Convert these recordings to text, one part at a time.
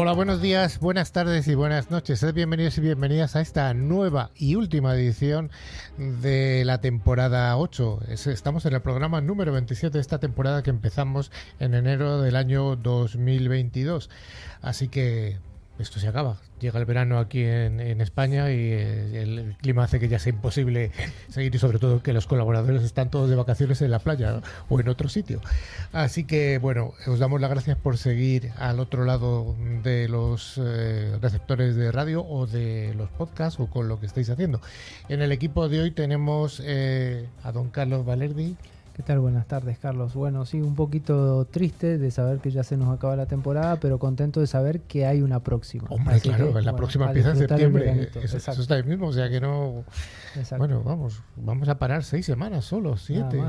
Hola, buenos días, buenas tardes y buenas noches. Bienvenidos y bienvenidas a esta nueva y última edición de la temporada 8. Estamos en el programa número 27 de esta temporada que empezamos en enero del año 2022. Así que esto se acaba. Llega el verano aquí en, España y eh, el clima hace que ya sea imposible seguir y sobre todo que los colaboradores están todos de vacaciones en la playa o en otro sitio. Así que bueno, os damos las gracias por seguir al otro lado de los eh, receptores de radio o de los podcasts o con lo que estáis haciendo. En el equipo de hoy tenemos eh, a don Carlos Valerdi. ¿Qué tal? Buenas tardes, Carlos. Bueno, sí, un poquito triste de saber que ya se nos acaba la temporada, pero contento de saber que hay una próxima. Hombre, claro, la próxima empieza en septiembre. Eso, está ahí mismo, o sea que no. Bueno, vamos, vamos a parar seis semanas solo, siete.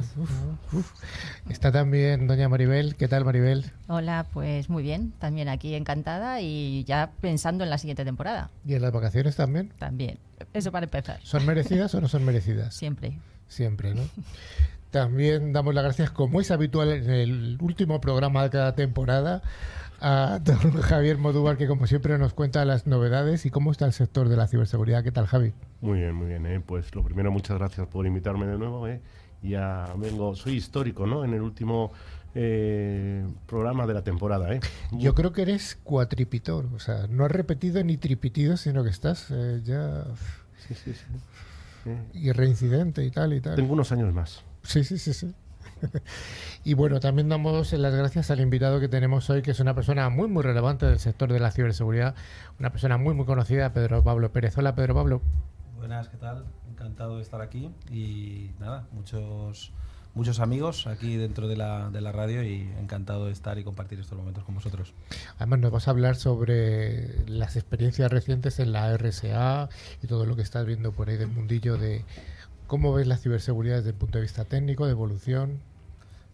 Está también doña Maribel. ¿Qué tal, Maribel? Hola, pues muy bien, también aquí encantada y ya pensando en la siguiente temporada. ¿Y en las vacaciones también? También, eso para empezar. ¿Son merecidas o no son merecidas? Siempre. Siempre, ¿no? También damos las gracias, como es habitual en el último programa de cada temporada, a don Javier Modúvar, que como siempre nos cuenta las novedades y cómo está el sector de la ciberseguridad. ¿Qué tal, Javi? Muy bien, muy bien. ¿eh? Pues lo primero, muchas gracias por invitarme de nuevo. ¿eh? Ya vengo, soy histórico, ¿no? En el último eh, programa de la temporada. ¿eh? Yo creo que eres cuatripitor, o sea, no has repetido ni tripitido, sino que estás eh, ya... Sí, sí, sí. Y reincidente y tal y tal. Tengo unos años más. Sí, sí, sí, sí. y bueno, también damos las gracias al invitado que tenemos hoy, que es una persona muy, muy relevante del sector de la ciberseguridad, una persona muy, muy conocida, Pedro Pablo Pérez. Hola, Pedro Pablo. Buenas, ¿qué tal? Encantado de estar aquí y nada, muchos muchos amigos aquí dentro de la, de la radio y encantado de estar y compartir estos momentos con vosotros. Además nos vas a hablar sobre las experiencias recientes en la RSA y todo lo que estás viendo por ahí del mundillo de ¿Cómo ves la ciberseguridad desde el punto de vista técnico, de evolución?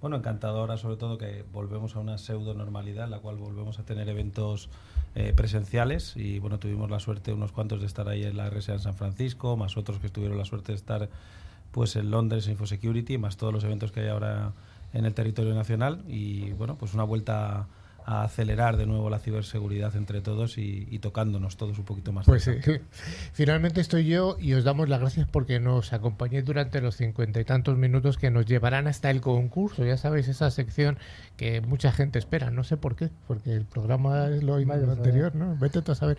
Bueno, encantado ahora sobre todo que volvemos a una pseudo normalidad en la cual volvemos a tener eventos eh, presenciales y bueno, tuvimos la suerte unos cuantos de estar ahí en la RSA en San Francisco, más otros que tuvieron la suerte de estar pues en Londres InfoSecurity, más todos los eventos que hay ahora en el territorio nacional y bueno, pues una vuelta acelerar de nuevo la ciberseguridad entre todos y, tocándonos todos un poquito más. Pues sí. Finalmente estoy yo y os damos las gracias porque nos acompañéis durante los cincuenta y tantos minutos que nos llevarán hasta el concurso. Ya sabéis, esa sección que mucha gente espera. No sé por qué, porque el programa es lo, anterior, ¿no? Vete tú a saber.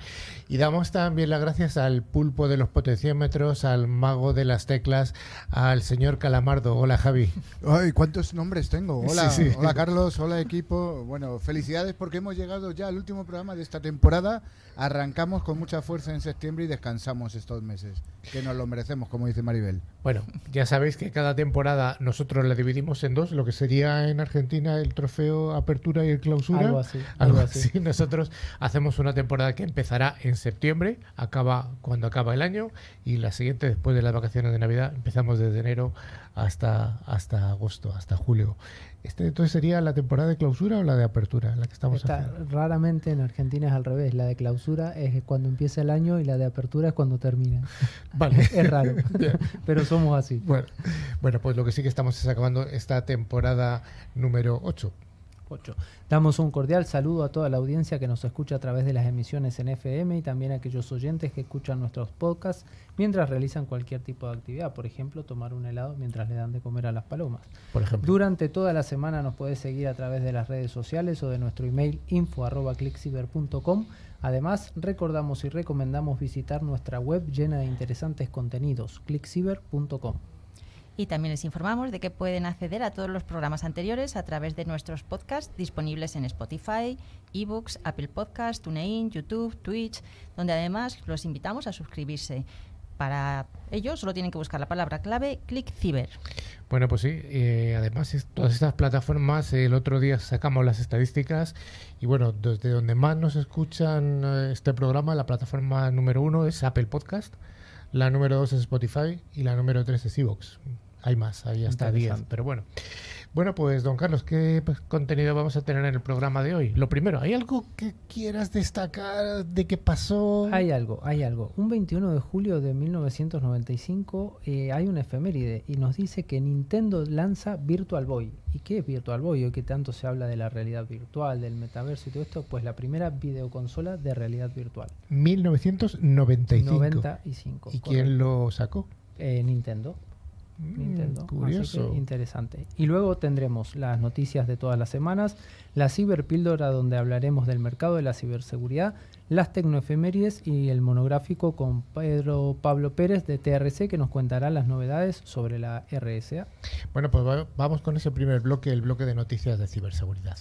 Y damos también las gracias al pulpo de los potenciómetros, al mago de las teclas, al señor Calamardo. Hola, Javi. Ay, ¿cuántos nombres tengo? Hola, hola Carlos, hola equipo. Bueno, felicidades porque hemos llegado ya al último programa de esta temporada. Arrancamos con mucha fuerza en septiembre y descansamos estos meses, que nos lo merecemos, como dice Maribel. Bueno, ya sabéis que cada temporada nosotros la dividimos en dos, lo que sería en Argentina el trofeo Apertura y el Clausura. Algo así. Algo, así. Nosotros hacemos una temporada que empezará en septiembre, acaba cuando acaba el año, y la siguiente, después de las vacaciones de Navidad, empezamos desde enero hasta, hasta agosto, hasta julio. Este, entonces sería la temporada de clausura o la de apertura, la que estamos Raramente en Argentina es al revés. La de clausura es cuando empieza el año y la de apertura es cuando termina. Vale. es raro. Pero somos así. Bueno, bueno, pues lo que sí que estamos es acabando esta temporada número 8. Damos un cordial saludo a toda la audiencia que nos escucha a través de las emisiones en FM y también a aquellos oyentes que escuchan nuestros podcasts mientras realizan cualquier tipo de actividad, por ejemplo, tomar un helado mientras le dan de comer a las palomas. Por ejemplo. Durante toda la semana nos puedes seguir a través de las redes sociales o de nuestro email info@clickciber.com. Además, recordamos y recomendamos visitar nuestra web llena de interesantes contenidos, clickciber.com. Y también les informamos de que pueden acceder a todos los programas anteriores a través de nuestros podcasts disponibles en Spotify, eBooks, Apple Podcasts, TuneIn, YouTube, Twitch, donde además los invitamos a suscribirse. Para ello solo tienen que buscar la palabra clave ClickCiber. Bueno, pues sí, eh, además todas estas plataformas, el otro día sacamos las estadísticas y bueno, desde donde más nos escuchan eh, este programa, la plataforma número uno es Apple Podcast, la número dos es Spotify y la número tres es eBooks hay más, hay hasta 10, pero bueno. Bueno, pues don Carlos, ¿qué pues, contenido vamos a tener en el programa de hoy? Lo primero, ¿hay algo que quieras destacar de qué pasó? Hay algo, hay algo. Un 21 de julio de 1995 eh, hay una efeméride y nos dice que Nintendo lanza Virtual Boy. ¿Y qué es Virtual Boy? Hoy que tanto se habla de la realidad virtual, del metaverso y todo esto, pues la primera videoconsola de realidad virtual. 1995. 95. ¿Y quién lo sacó? Eh, Nintendo. Mm, Nintendo. curioso. Así que interesante. Y luego tendremos las noticias de todas las semanas, la ciberpíldora donde hablaremos del mercado de la ciberseguridad, las tecnoefemérides y el monográfico con Pedro Pablo Pérez de TRC que nos contará las novedades sobre la RSA. Bueno, pues va- vamos con ese primer bloque, el bloque de noticias de ciberseguridad.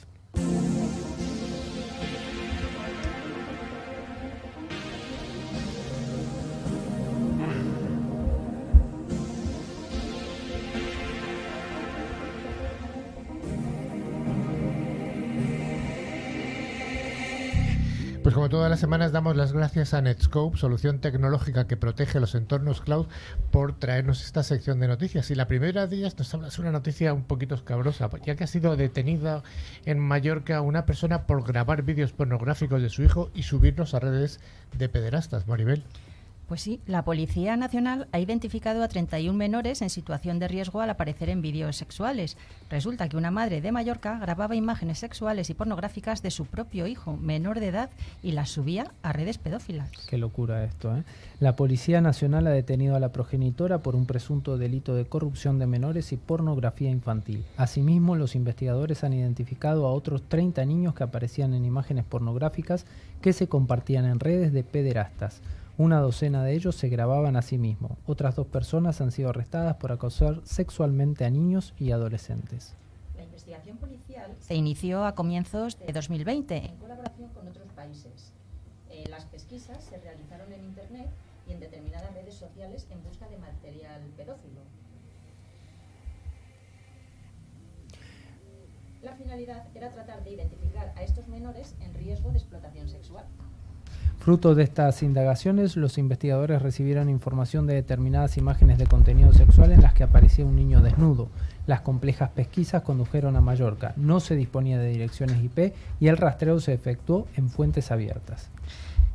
Como todas las semanas damos las gracias a Netscope, solución tecnológica que protege los entornos cloud, por traernos esta sección de noticias. Y la primera de ellas nos habla de una noticia un poquito escabrosa, ya que ha sido detenida en Mallorca una persona por grabar vídeos pornográficos de su hijo y subirlos a redes de pederastas, Maribel. Pues sí, la Policía Nacional ha identificado a 31 menores en situación de riesgo al aparecer en vídeos sexuales. Resulta que una madre de Mallorca grababa imágenes sexuales y pornográficas de su propio hijo, menor de edad, y las subía a redes pedófilas. Qué locura esto, ¿eh? La Policía Nacional ha detenido a la progenitora por un presunto delito de corrupción de menores y pornografía infantil. Asimismo, los investigadores han identificado a otros 30 niños que aparecían en imágenes pornográficas que se compartían en redes de pederastas. Una docena de ellos se grababan a sí mismos. Otras dos personas han sido arrestadas por acosar sexualmente a niños y adolescentes. La investigación policial se inició a comienzos de 2020 en colaboración con otros países. Eh, las pesquisas se realizaron en Internet y en determinadas redes sociales en busca de material pedófilo. La finalidad era tratar de identificar a estos menores en riesgo de explotación sexual. Fruto de estas indagaciones, los investigadores recibieron información de determinadas imágenes de contenido sexual en las que aparecía un niño desnudo. Las complejas pesquisas condujeron a Mallorca. No se disponía de direcciones IP y el rastreo se efectuó en fuentes abiertas.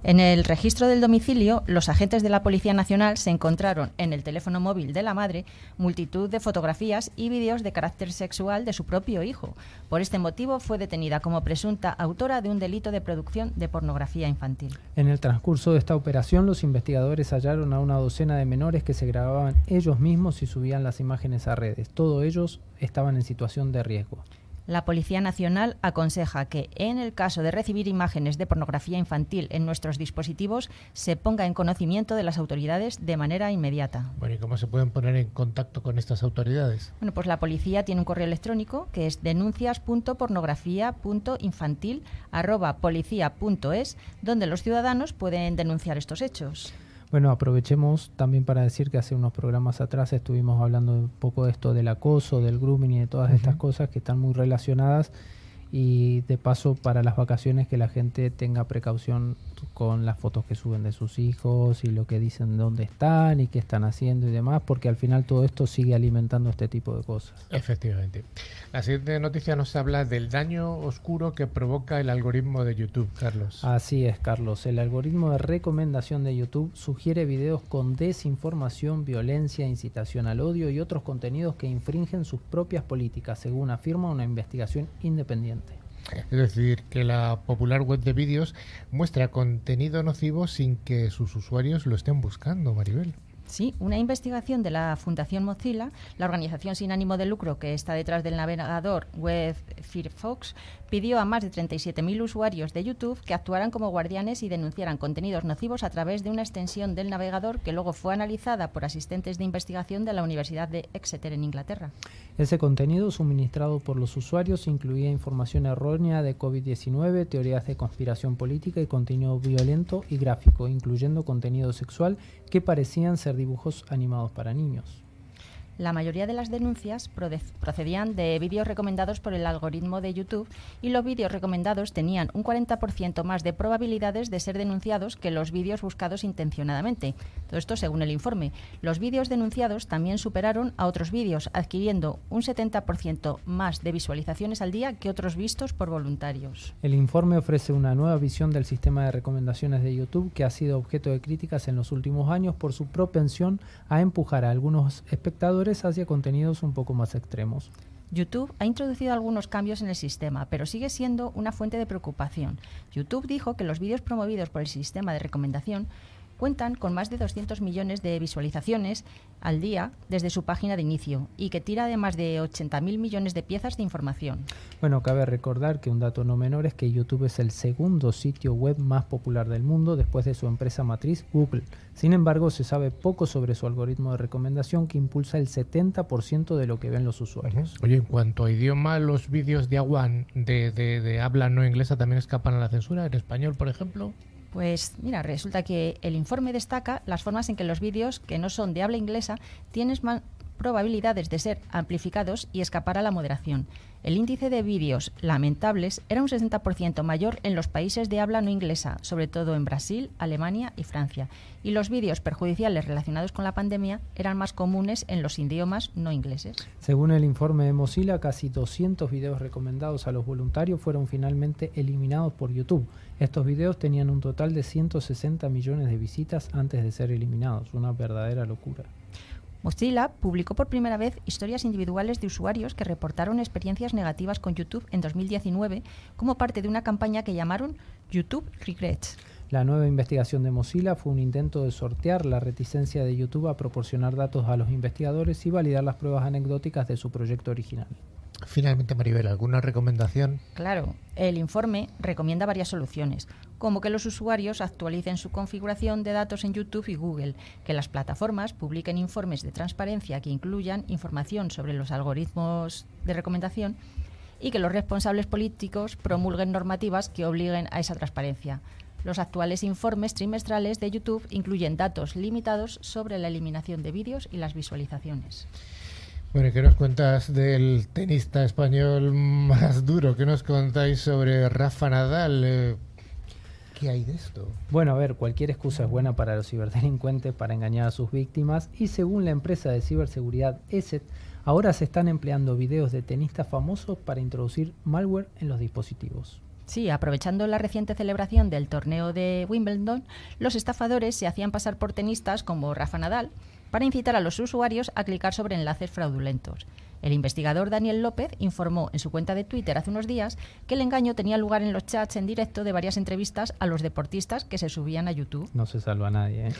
En el registro del domicilio, los agentes de la Policía Nacional se encontraron en el teléfono móvil de la madre multitud de fotografías y vídeos de carácter sexual de su propio hijo. Por este motivo fue detenida como presunta autora de un delito de producción de pornografía infantil. En el transcurso de esta operación, los investigadores hallaron a una docena de menores que se grababan ellos mismos y subían las imágenes a redes. Todos ellos estaban en situación de riesgo. La Policía Nacional aconseja que, en el caso de recibir imágenes de pornografía infantil en nuestros dispositivos, se ponga en conocimiento de las autoridades de manera inmediata. Bueno, ¿y cómo se pueden poner en contacto con estas autoridades? Bueno, pues la policía tiene un correo electrónico que es denuncias.pornografía.infantil@policia.es, donde los ciudadanos pueden denunciar estos hechos. Bueno, aprovechemos también para decir que hace unos programas atrás estuvimos hablando un poco de esto del acoso, del grooming y de todas estas cosas que están muy relacionadas. Y de paso para las vacaciones que la gente tenga precaución con las fotos que suben de sus hijos y lo que dicen dónde están y qué están haciendo y demás, porque al final todo esto sigue alimentando este tipo de cosas. Efectivamente. La siguiente noticia nos habla del daño oscuro que provoca el algoritmo de YouTube, Carlos. Así es, Carlos. El algoritmo de recomendación de YouTube sugiere videos con desinformación, violencia, incitación al odio y otros contenidos que infringen sus propias políticas, según afirma una investigación independiente. Es decir, que la popular web de vídeos muestra contenido nocivo sin que sus usuarios lo estén buscando, Maribel. Sí, una investigación de la Fundación Mozilla, la organización sin ánimo de lucro que está detrás del navegador web Firefox, pidió a más de 37.000 usuarios de YouTube que actuaran como guardianes y denunciaran contenidos nocivos a través de una extensión del navegador que luego fue analizada por asistentes de investigación de la Universidad de Exeter en Inglaterra. Ese contenido suministrado por los usuarios incluía información errónea de COVID-19, teorías de conspiración política y contenido violento y gráfico, incluyendo contenido sexual que parecían ser dibujos animados para niños. La mayoría de las denuncias procedían de vídeos recomendados por el algoritmo de YouTube y los vídeos recomendados tenían un 40% más de probabilidades de ser denunciados que los vídeos buscados intencionadamente. Todo esto según el informe. Los vídeos denunciados también superaron a otros vídeos, adquiriendo un 70% más de visualizaciones al día que otros vistos por voluntarios. El informe ofrece una nueva visión del sistema de recomendaciones de YouTube que ha sido objeto de críticas en los últimos años por su propensión a empujar a algunos espectadores hacia contenidos un poco más extremos. YouTube ha introducido algunos cambios en el sistema, pero sigue siendo una fuente de preocupación. YouTube dijo que los vídeos promovidos por el sistema de recomendación cuentan con más de 200 millones de visualizaciones al día desde su página de inicio y que tira de más de 80.000 millones de piezas de información. Bueno, cabe recordar que un dato no menor es que YouTube es el segundo sitio web más popular del mundo después de su empresa matriz Google. Sin embargo, se sabe poco sobre su algoritmo de recomendación que impulsa el 70% de lo que ven los usuarios. Oye, en cuanto a idioma, los vídeos de Aguan de, de habla no inglesa también escapan a la censura, en español, por ejemplo. Pues mira, resulta que el informe destaca las formas en que los vídeos que no son de habla inglesa tienen más probabilidades de ser amplificados y escapar a la moderación. El índice de vídeos lamentables era un 60% mayor en los países de habla no inglesa, sobre todo en Brasil, Alemania y Francia, y los vídeos perjudiciales relacionados con la pandemia eran más comunes en los idiomas no ingleses. Según el informe de Mozilla, casi 200 vídeos recomendados a los voluntarios fueron finalmente eliminados por YouTube. Estos vídeos tenían un total de 160 millones de visitas antes de ser eliminados, una verdadera locura. Mozilla publicó por primera vez historias individuales de usuarios que reportaron experiencias negativas con YouTube en 2019 como parte de una campaña que llamaron YouTube Regrets. La nueva investigación de Mozilla fue un intento de sortear la reticencia de YouTube a proporcionar datos a los investigadores y validar las pruebas anecdóticas de su proyecto original. Finalmente, Maribel, ¿alguna recomendación? Claro, el informe recomienda varias soluciones, como que los usuarios actualicen su configuración de datos en YouTube y Google, que las plataformas publiquen informes de transparencia que incluyan información sobre los algoritmos de recomendación y que los responsables políticos promulguen normativas que obliguen a esa transparencia. Los actuales informes trimestrales de YouTube incluyen datos limitados sobre la eliminación de vídeos y las visualizaciones. Bueno, ¿qué nos cuentas del tenista español más duro? ¿Qué nos contáis sobre Rafa Nadal? Eh, ¿Qué hay de esto? Bueno, a ver, cualquier excusa es buena para los ciberdelincuentes para engañar a sus víctimas y según la empresa de ciberseguridad ESET, ahora se están empleando videos de tenistas famosos para introducir malware en los dispositivos. Sí, aprovechando la reciente celebración del torneo de Wimbledon, los estafadores se hacían pasar por tenistas como Rafa Nadal para incitar a los usuarios a clicar sobre enlaces fraudulentos. El investigador Daniel López informó en su cuenta de Twitter hace unos días que el engaño tenía lugar en los chats en directo de varias entrevistas a los deportistas que se subían a YouTube. No se salva a nadie. ¿eh?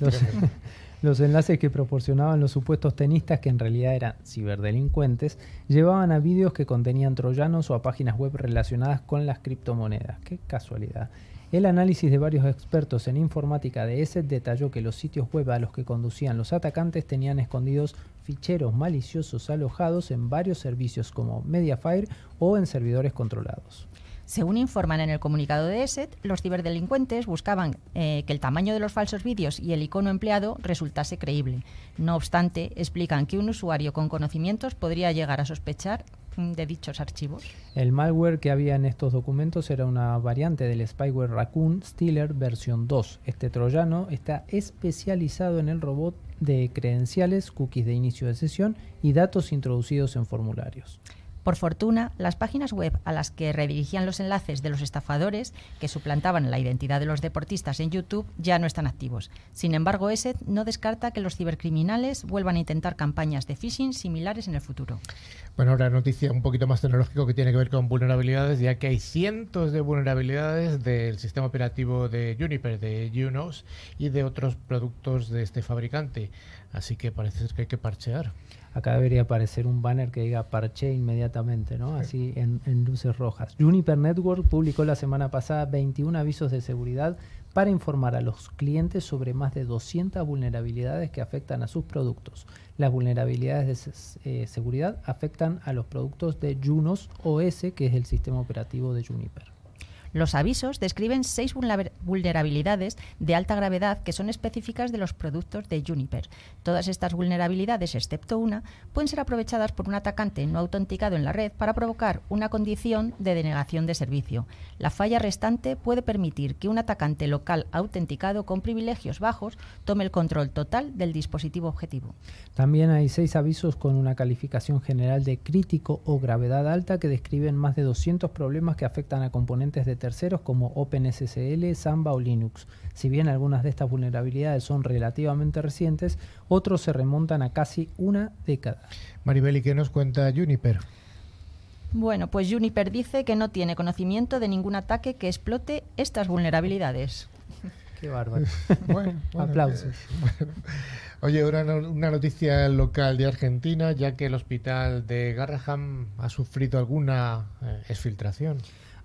Los, enlaces que proporcionaban los supuestos tenistas, que en realidad eran ciberdelincuentes, llevaban a vídeos que contenían troyanos o a páginas web relacionadas con las criptomonedas. Qué casualidad. El análisis de varios expertos en informática de ESET detalló que los sitios web a los que conducían los atacantes tenían escondidos ficheros maliciosos alojados en varios servicios como Mediafire o en servidores controlados. Según informan en el comunicado de ESET, los ciberdelincuentes buscaban eh, que el tamaño de los falsos vídeos y el icono empleado resultase creíble. No obstante, explican que un usuario con conocimientos podría llegar a sospechar de dichos archivos. El malware que había en estos documentos era una variante del spyware Raccoon Stealer versión 2. Este troyano está especializado en el robot de credenciales, cookies de inicio de sesión y datos introducidos en formularios. Por fortuna, las páginas web a las que redirigían los enlaces de los estafadores que suplantaban la identidad de los deportistas en YouTube ya no están activos. Sin embargo, ESET no descarta que los cibercriminales vuelvan a intentar campañas de phishing similares en el futuro. Bueno, ahora noticia un poquito más tecnológico que tiene que ver con vulnerabilidades, ya que hay cientos de vulnerabilidades del sistema operativo de Juniper, de Junos y de otros productos de este fabricante. Así que parece ser que hay que parchear. Acá debería aparecer un banner que diga parche inmediatamente, ¿no? Así en, en, luces rojas. Juniper Network publicó la semana pasada 21 avisos de seguridad para informar a los clientes sobre más de 200 vulnerabilidades que afectan a sus productos. Las vulnerabilidades de eh, seguridad afectan a los productos de Junos OS, que es el sistema operativo de Juniper. Los avisos describen seis vulnerabilidades de alta gravedad que son específicas de los productos de Juniper. Todas estas vulnerabilidades, excepto una, pueden ser aprovechadas por un atacante no autenticado en la red para provocar una condición de denegación de servicio. La falla restante puede permitir que un atacante local autenticado con privilegios bajos tome el control total del dispositivo objetivo. También hay seis avisos con una calificación general de crítico o gravedad alta que describen más de 200 problemas que afectan a componentes de terceros como OpenSSL, Samba o Linux. Si bien algunas de estas vulnerabilidades son relativamente recientes, otros se remontan a casi una década. Maribel, ¿y qué nos cuenta Juniper? Bueno, pues Juniper dice que no tiene conocimiento de ningún ataque que explote estas vulnerabilidades. Qué bárbaro. bueno, Aplausos. Oye, una, una, noticia local de Argentina, ya que el hospital de Garraham ha sufrido alguna eh, exfiltración.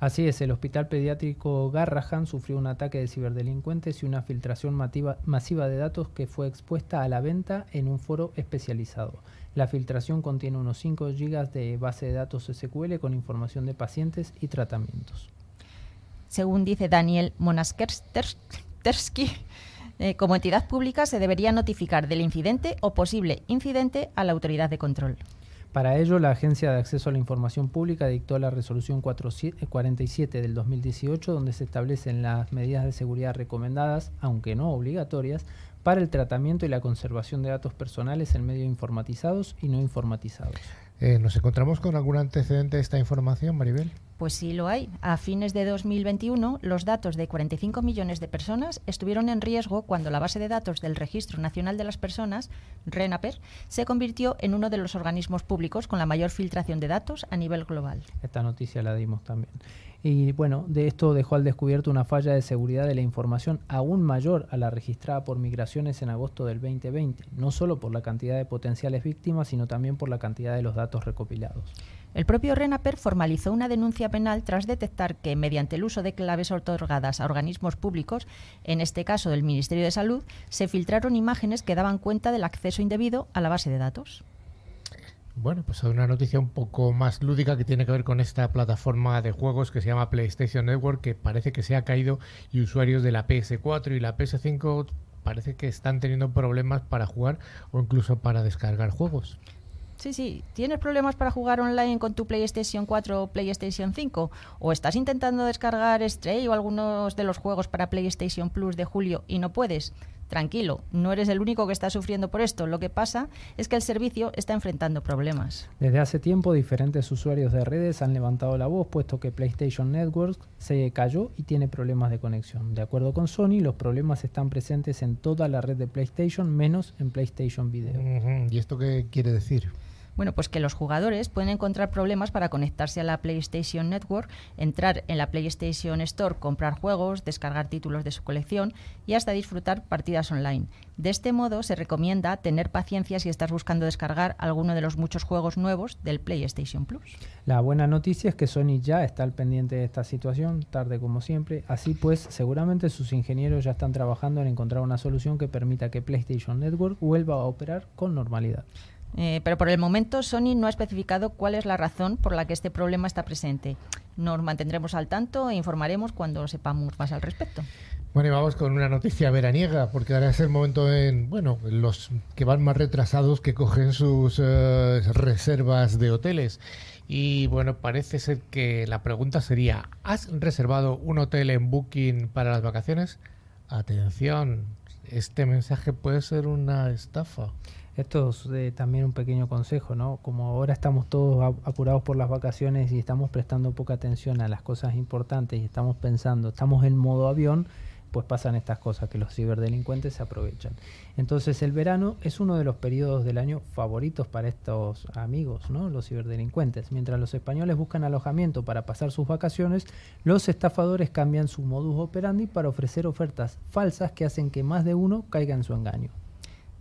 Así es, el Hospital Pediátrico Garrahan sufrió un ataque de ciberdelincuentes y una filtración masiva de datos que fue expuesta a la venta en un foro especializado. La filtración contiene unos 5 GB de base de datos SQL con información de pacientes y tratamientos. Según dice Daniel Monaskersky, eh, como entidad pública se debería notificar del incidente o posible incidente a la autoridad de control. Para ello, la Agencia de Acceso a la Información Pública dictó la resolución 47 del 2018, donde se establecen las medidas de seguridad recomendadas, aunque no obligatorias, para el tratamiento y la conservación de datos personales en medios informatizados y no informatizados. Eh, ¿Nos encontramos con algún antecedente de esta información, Maribel? Pues sí lo hay. A fines de 2021, los datos de 45 millones de personas estuvieron en riesgo cuando la base de datos del Registro Nacional de las Personas, RENAPER, se convirtió en uno de los organismos públicos con la mayor filtración de datos a nivel global. Esta noticia la dimos también. Y bueno, de esto dejó al descubierto una falla de seguridad de la información aún mayor a la registrada por migraciones en agosto del 2020, no solo por la cantidad de potenciales víctimas, sino también por la cantidad de los datos recopilados. El propio RENAPER formalizó una denuncia penal tras detectar que, mediante el uso de claves otorgadas a organismos públicos, en este caso del Ministerio de Salud, se filtraron imágenes que daban cuenta del acceso indebido a la base de datos. Bueno, pues una noticia un poco más lúdica que tiene que ver con esta plataforma de juegos que se llama PlayStation Network, que parece que se ha caído y usuarios de la PS4 y la PS5 parece que están teniendo problemas para jugar o incluso para descargar juegos. Sí, sí. ¿Tienes problemas para jugar online con tu PlayStation 4 o PlayStation 5? ¿O estás intentando descargar Stray o algunos de los juegos para PlayStation Plus de julio y no puedes? Tranquilo, no eres el único que está sufriendo por esto. Lo que pasa es que el servicio está enfrentando problemas. Desde hace tiempo, diferentes usuarios de redes han levantado la voz, puesto que PlayStation Network se cayó y tiene problemas de conexión. De acuerdo con Sony, los problemas están presentes en toda la red de PlayStation, menos en PlayStation Video. ¿Y esto qué quiere decir? Bueno, pues que los jugadores pueden encontrar problemas para conectarse a la PlayStation Network, entrar en la PlayStation Store, comprar juegos, descargar títulos de su colección y hasta disfrutar partidas online. De este modo, se recomienda tener paciencia si estás buscando descargar alguno de los muchos juegos nuevos del PlayStation Plus. La buena noticia es que Sony ya está al pendiente de esta situación, tarde como siempre. Así pues, seguramente sus ingenieros ya están trabajando en encontrar una solución que permita que PlayStation Network vuelva a operar con normalidad. Eh, pero por el momento Sony no ha especificado cuál es la razón por la que este problema está presente. Nos mantendremos al tanto e informaremos cuando sepamos más al respecto. Bueno, y vamos con una noticia veraniega, porque ahora es el momento en, bueno, los que van más retrasados que cogen sus eh, reservas de hoteles. Y bueno, parece ser que la pregunta sería, ¿has reservado un hotel en Booking para las vacaciones? Atención, este mensaje puede ser una estafa. Esto es eh, también un pequeño consejo, ¿no? Como ahora estamos todos apurados por las vacaciones y estamos prestando poca atención a las cosas importantes y estamos pensando, estamos en modo avión, pues pasan estas cosas que los ciberdelincuentes se aprovechan. Entonces el verano es uno de los periodos del año favoritos para estos amigos, ¿no? Los ciberdelincuentes. Mientras los españoles buscan alojamiento para pasar sus vacaciones, los estafadores cambian su modus operandi para ofrecer ofertas falsas que hacen que más de uno caiga en su engaño.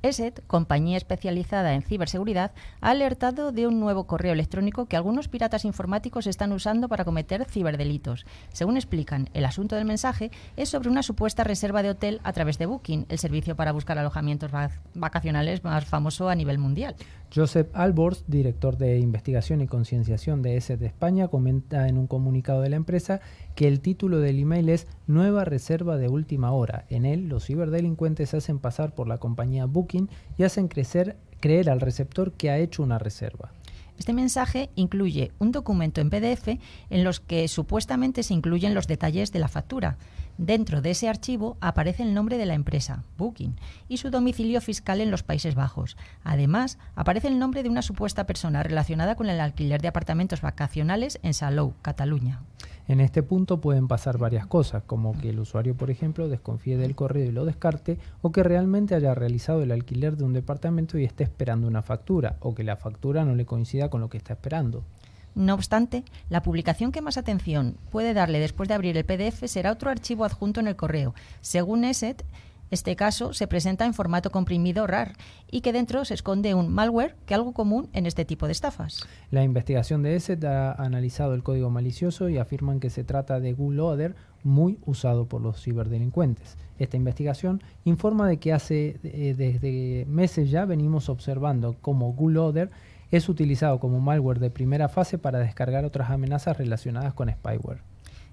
ESET, compañía especializada en ciberseguridad, ha alertado de un nuevo correo electrónico que algunos piratas informáticos están usando para cometer ciberdelitos. Según explican, el asunto del mensaje es sobre una supuesta reserva de hotel a través de Booking, el servicio para buscar alojamientos vacacionales más famoso a nivel mundial. Joseph Albors, director de investigación y concienciación de ESET de España, comenta en un comunicado de la empresa que el título del email es Nueva Reserva de Última Hora. En él, los ciberdelincuentes hacen pasar por la compañía Booking y hacen crecer, creer al receptor que ha hecho una reserva. Este mensaje incluye un documento en PDF en los que supuestamente se incluyen los detalles de la factura. Dentro de ese archivo aparece el nombre de la empresa, Booking, y su domicilio fiscal en los Países Bajos. Además, aparece el nombre de una supuesta persona relacionada con el alquiler de apartamentos vacacionales en Salou, Cataluña. En este punto pueden pasar varias cosas, como que el usuario, por ejemplo, desconfíe del correo y lo descarte, o que realmente haya realizado el alquiler de un departamento y esté esperando una factura, o que la factura no le coincida con lo que está esperando. No obstante, la publicación que más atención puede darle después de abrir el PDF será otro archivo adjunto en el correo. Según ESET, este caso se presenta en formato comprimido RAR y que dentro se esconde un malware, que es algo común en este tipo de estafas. La investigación de ESET ha analizado el código malicioso y afirman que se trata de Loader muy usado por los ciberdelincuentes. Esta investigación informa de que hace eh, desde meses ya venimos observando cómo Loader es utilizado como malware de primera fase para descargar otras amenazas relacionadas con spyware.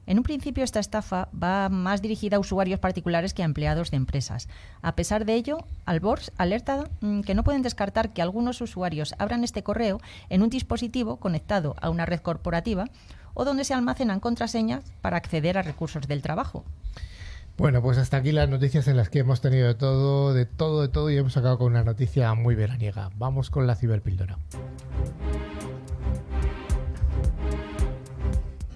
En un principio esta estafa va más dirigida a usuarios particulares que a empleados de empresas. A pesar de ello, Albors alerta mm, que no pueden descartar que algunos usuarios abran este correo en un dispositivo conectado a una red corporativa o donde se almacenan contraseñas para acceder a recursos del trabajo. Bueno, pues hasta aquí las noticias en las que hemos tenido de todo, de todo, de todo y hemos acabado con una noticia muy veraniega. Vamos con la ciberpíldora.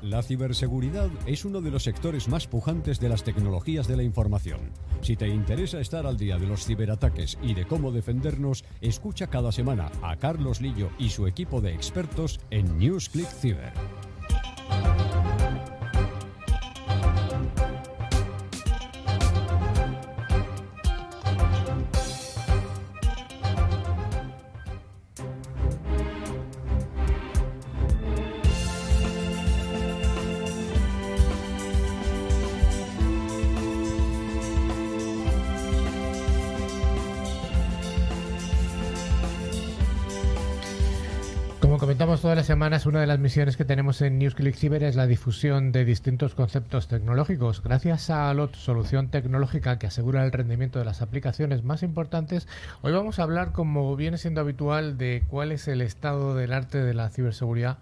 La ciberseguridad es uno de los sectores más pujantes de las tecnologías de la información. Si te interesa estar al día de los ciberataques y de cómo defendernos, escucha cada semana a Carlos Lillo y su equipo de expertos en NewsClick Ciber. Las semanas, una de las misiones que tenemos en NewsClick Cyber es la difusión de distintos conceptos tecnológicos. Gracias a LOT, solución tecnológica que asegura el rendimiento de las aplicaciones más importantes, hoy vamos a hablar, como viene siendo habitual, de cuál es el estado del arte de la ciberseguridad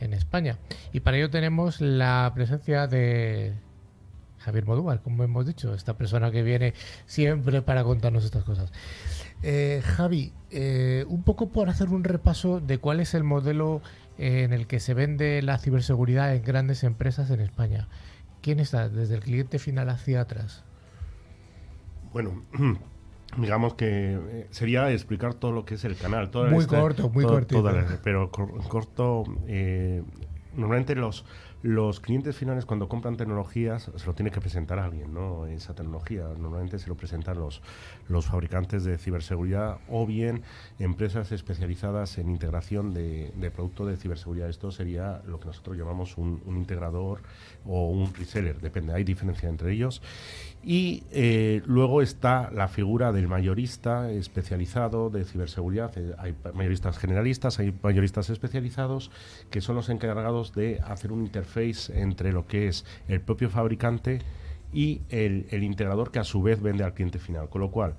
en España. Y para ello tenemos la presencia de Javier Modúvar, como hemos dicho, esta persona que viene siempre para contarnos estas cosas. Eh, Javi, eh, un poco por hacer un repaso de cuál es el modelo en el que se vende la ciberseguridad en grandes empresas en España. ¿Quién está desde el cliente final hacia atrás? Bueno, digamos que sería explicar todo lo que es el canal. muy corto, muy corto. pero corto, normalmente los los clientes finales cuando compran tecnologías se lo tiene que presentar a alguien, ¿no? Esa tecnología normalmente se lo presentan los, los fabricantes de ciberseguridad o bien empresas especializadas en integración de, de productos de ciberseguridad. Esto sería lo que nosotros llamamos un, un integrador o un reseller, depende, hay diferencia entre ellos. Y eh, luego está la figura del mayorista especializado de ciberseguridad. Eh, hay mayoristas generalistas, hay mayoristas especializados que son los encargados de hacer un interface entre lo que es el propio fabricante y el, integrador que a su vez vende al cliente final. Con lo cual,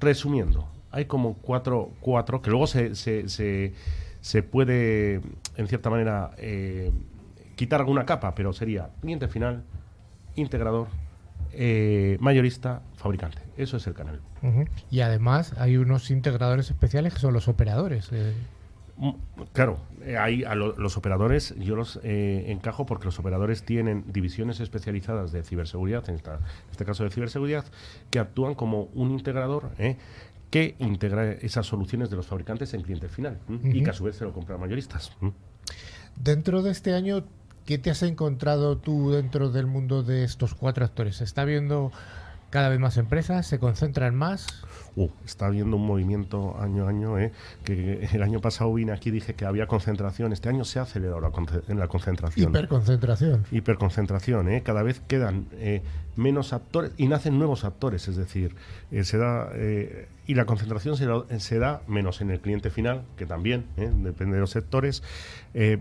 resumiendo, hay como cuatro, cuatro que luego se, se, se, puede, en cierta manera, eh, quitar alguna capa, pero sería cliente final, integrador, eh, mayorista, fabricante. Eso es el canal. Y además hay unos integradores especiales que son los operadores. Eh. Mm, claro, eh, hay a los operadores, yo los encajo porque los operadores tienen divisiones especializadas de ciberseguridad, en, este caso de ciberseguridad, que actúan como un integrador que integra esas soluciones de los fabricantes en cliente final y que a su vez se lo compran mayoristas. Dentro de este año ¿Qué te has encontrado tú dentro del mundo de estos cuatro actores? ¿Se está viendo cada vez más empresas? ¿Se concentran más? uh, está habiendo un movimiento año a año, ¿eh? que el año pasado vine aquí dije que había concentración, este año se ha acelerado la, en la concentración. Hiperconcentración. Hiperconcentración, ¿eh? cada vez quedan eh, menos actores y nacen nuevos actores, es decir, eh, se da, eh, y la concentración se da, menos en el cliente final, que también ¿eh? depende de los sectores.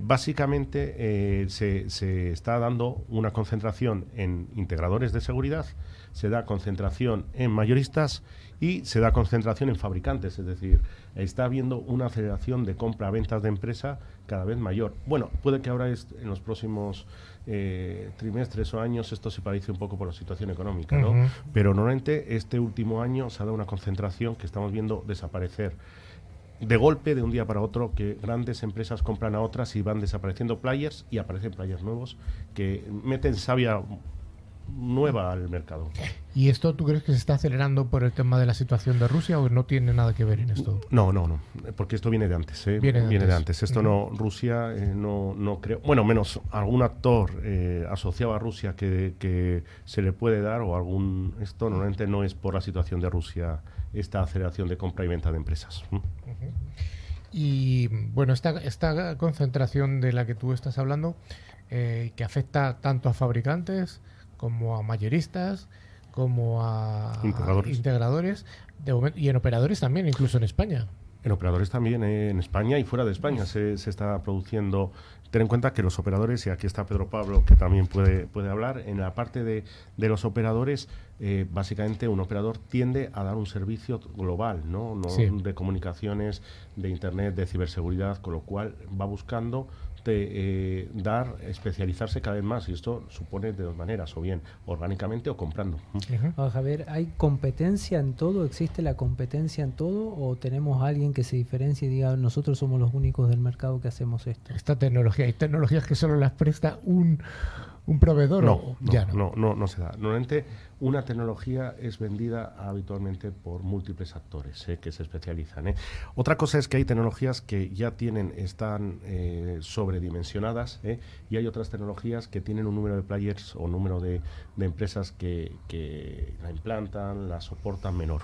básicamente se, se, está dando una concentración en integradores de seguridad, se da concentración en mayoristas y se da concentración en fabricantes, es decir, está habiendo una aceleración de compra-ventas de empresa cada vez mayor. Bueno, puede que ahora en los próximos eh, trimestres o años esto se parece un poco por la situación económica, ¿no? Pero normalmente este último año se ha dado una concentración que estamos viendo desaparecer de golpe, de un día para otro, que grandes empresas compran a otras y van desapareciendo players y aparecen players nuevos que meten savia nueva al mercado. ¿Y esto tú crees que se está acelerando por el tema de la situación de Rusia o no tiene nada que ver en esto? No, no, no, porque esto viene de antes. ¿eh? Viene, de, antes. Esto no, Rusia eh, no, no creo, bueno, menos algún actor eh, asociado a Rusia que, que, se le puede dar o algún, esto normalmente no es por la situación de Rusia esta aceleración de compra y venta de empresas. Y bueno, esta, esta concentración de la que tú estás hablando, que afecta tanto a fabricantes, como a mayoristas, como a integradores, y en operadores también, incluso en España. En operadores también, eh, en España y fuera de España se, se, está produciendo. Ten en cuenta que los operadores, y aquí está Pedro Pablo, que también puede, puede hablar, en la parte de, de los operadores, eh, básicamente un operador tiende a dar un servicio global, ¿no? no de comunicaciones, de Internet, de ciberseguridad, con lo cual va buscando eh, dar, especializarse cada vez más y esto supone de dos maneras, o bien orgánicamente o comprando. a ver ¿hay competencia en todo? ¿Existe la competencia en todo? ¿O tenemos alguien que se diferencie y diga nosotros somos los únicos del mercado que hacemos esto? Esta tecnología, hay tecnologías que solo las presta un, un proveedor no, o no, ya no. no, no, se da. Normalmente una tecnología es vendida habitualmente por múltiples actores ¿eh? que se especializan. ¿eh? Otra cosa es que hay tecnologías que ya tienen, están eh, sobredimensionadas y hay otras tecnologías que tienen un número de players o número de, de empresas que, que, la implantan, la soportan menor.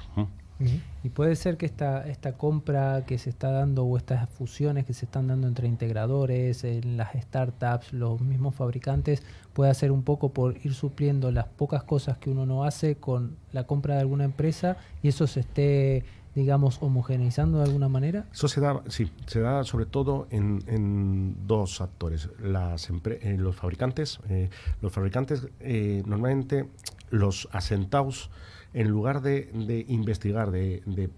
Y puede ser que esta, esta compra que se está dando o estas fusiones que se están dando entre integradores, en las startups, los mismos fabricantes, puede ser un poco por ir supliendo las pocas cosas que uno no hace con la compra de alguna empresa y eso se esté digamos, homogeneizando de alguna manera? Eso se da, sí, se da sobre todo en, en dos actores. Las eh, los fabricantes, eh, los fabricantes eh, normalmente los asentados en lugar de, de investigar, de, de,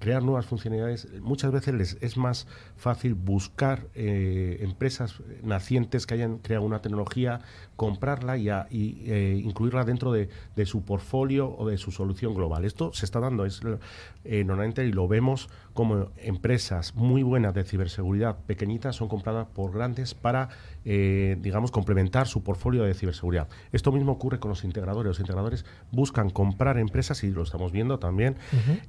crear nuevas funcionalidades, muchas veces les es más fácil buscar eh, empresas nacientes que hayan creado una tecnología, comprarla y, eh, incluirla dentro de, su portfolio o de su solución global. Esto se está dando, es eh, normalmente y lo vemos como empresas muy buenas de ciberseguridad pequeñitas son compradas por grandes para, digamos, complementar su portfolio de ciberseguridad. Esto mismo ocurre con los integradores. Los integradores buscan comprar empresas, y lo estamos viendo también,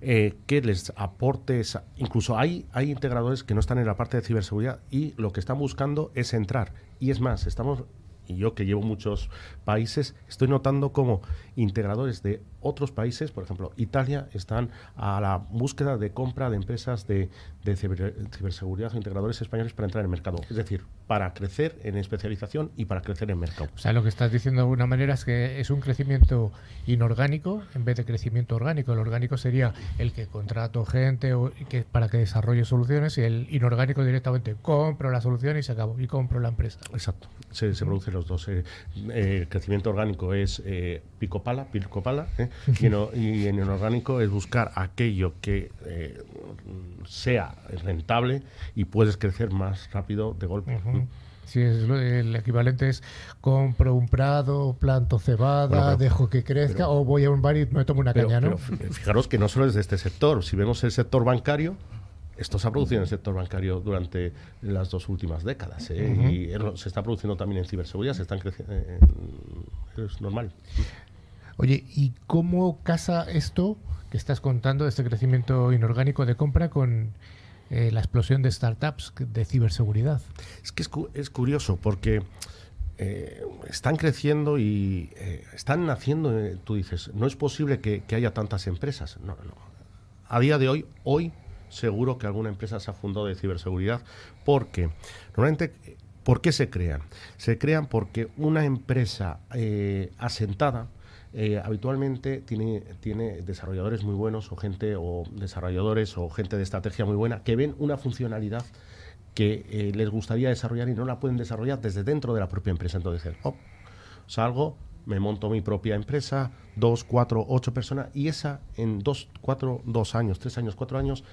que les aportes, incluso hay, hay integradores que no están en la parte de ciberseguridad y lo que están buscando es entrar. Y es más, estamos, y yo que llevo muchos países, estoy notando como integradores de otros países, por ejemplo, Italia, están a la búsqueda de compra de empresas de, ciberseguridad o integradores españoles para entrar en el mercado. Es decir, para crecer en especialización y para crecer en mercado. O sea, lo que estás diciendo de alguna manera es que es un crecimiento inorgánico en vez de crecimiento orgánico. El orgánico sería el que contrato gente o, que, para que desarrolle soluciones y el inorgánico directamente compro la solución y se acabó y compro la empresa. Exacto, se, se producen los dos. Eh, eh, el crecimiento orgánico es eh, pico pala, pico pala, ¿eh? y, en, el orgánico es buscar aquello que sea rentable y puedes crecer más rápido de golpe. Sí, el equivalente es compro un prado, planto cebada, dejo que crezca o voy a un bar y me tomo una caña, ¿no? fijaros que no solo es de este sector. Si vemos el sector bancario, esto se ha producido en el sector bancario durante las dos últimas décadas ¿eh? y se está produciendo también en ciberseguridad, se están creciendo, es normal. Oye, ¿y cómo casa esto que estás contando de este crecimiento inorgánico de compra con eh, la explosión de startups de ciberseguridad? Es que es, curioso porque eh, están creciendo y eh, están naciendo, tú dices, no es posible que, haya tantas empresas. No, no. a día de hoy, hoy seguro que alguna empresa se ha fundado de ciberseguridad porque normalmente ¿Por qué se crean? Se crean porque una empresa asentada eh, habitualmente tiene, tiene desarrolladores muy buenos o gente o desarrolladores o gente de estrategia muy buena que ven una funcionalidad que eh, les gustaría desarrollar y no la pueden desarrollar desde dentro de la propia empresa. Entonces oh, salgo, me monto mi propia empresa, dos, cuatro, ocho personas, y esa en dos, cuatro, dos años, tres años, cuatro años,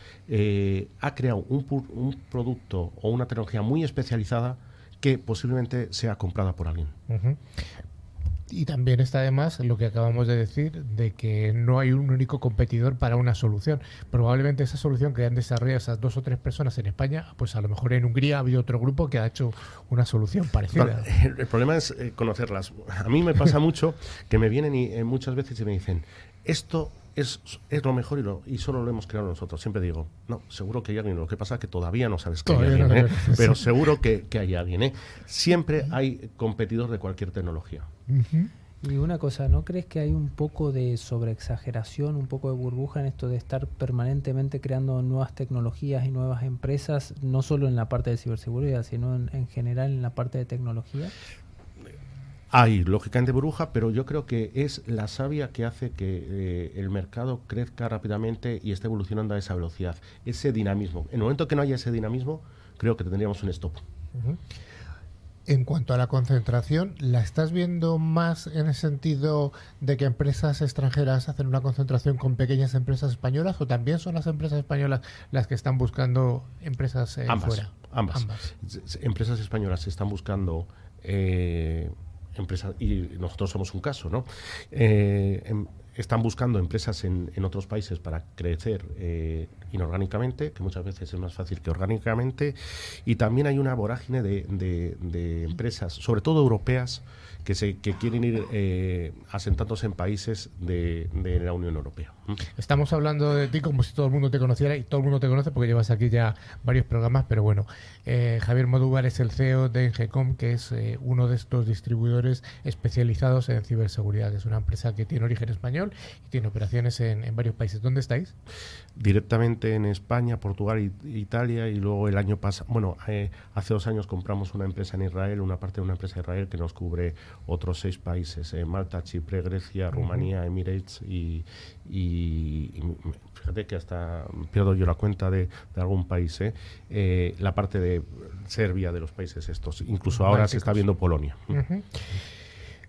ha creado un producto o una tecnología muy especializada que posiblemente sea comprada por alguien. Y también está además lo que acabamos de decir, de que no hay un único competidor para una solución. Probablemente esa solución que han desarrollado esas dos o tres personas en España, pues a lo mejor en Hungría ha habido otro grupo que ha hecho una solución parecida. el, problema es eh, conocerlas. A mí me pasa mucho que me vienen y eh, muchas veces y me dicen, esto es, es, lo mejor y, lo, y solo lo hemos creado nosotros. Siempre digo, no, seguro que hay alguien. Lo que pasa es que todavía no sabes que hay alguien, ¿eh? pero seguro que, que, hay alguien. ¿eh? Siempre hay competidor de cualquier tecnología. Y una cosa, ¿no crees que hay un poco de sobreexageración, un poco de burbuja en esto de estar permanentemente creando nuevas tecnologías y nuevas empresas, no solo en la parte de ciberseguridad, sino en, en general en la parte de tecnología? Hay, lógicamente, burbuja, pero yo creo que es la savia que hace que eh, el mercado crezca rápidamente y esté evolucionando a esa velocidad, ese dinamismo. En el momento que no haya ese dinamismo, creo que tendríamos un stop. En cuanto a la concentración, ¿la estás viendo más en el sentido de que empresas extranjeras hacen una concentración con pequeñas empresas españolas o también son las empresas españolas las que están buscando empresas eh, fuera? Ambas. ambas. Empresas españolas están buscando eh, empresas, y nosotros somos un caso, ¿no? Eh, em, están buscando empresas en, otros países para crecer eh, inorgánicamente, que muchas veces es más fácil que orgánicamente, y también hay una vorágine de, empresas, sobre todo europeas, que, se, que quieren ir eh, asentándose en países de, la Unión Europea. Estamos hablando de ti como si todo el mundo te conociera y todo el mundo te conoce porque llevas aquí ya varios programas, pero bueno, eh, Javier Modúvar es el CEO de Engecom, que es uno de estos distribuidores especializados en ciberseguridad. Es una empresa que tiene origen español y tiene operaciones en, en varios países. ¿Dónde estáis? Directamente en España, Portugal e Italia y luego el año pasado, bueno, eh, hace dos años compramos una empresa en Israel, una parte de una empresa de Israel que nos cubre otros seis países, eh, Malta, Chipre, Grecia, Rumanía, Emirates y, y, y, fíjate que hasta pierdo yo la cuenta de, de algún país, eh, la parte de Serbia, de los países estos, incluso ahora se está viendo Polonia. Uh -huh.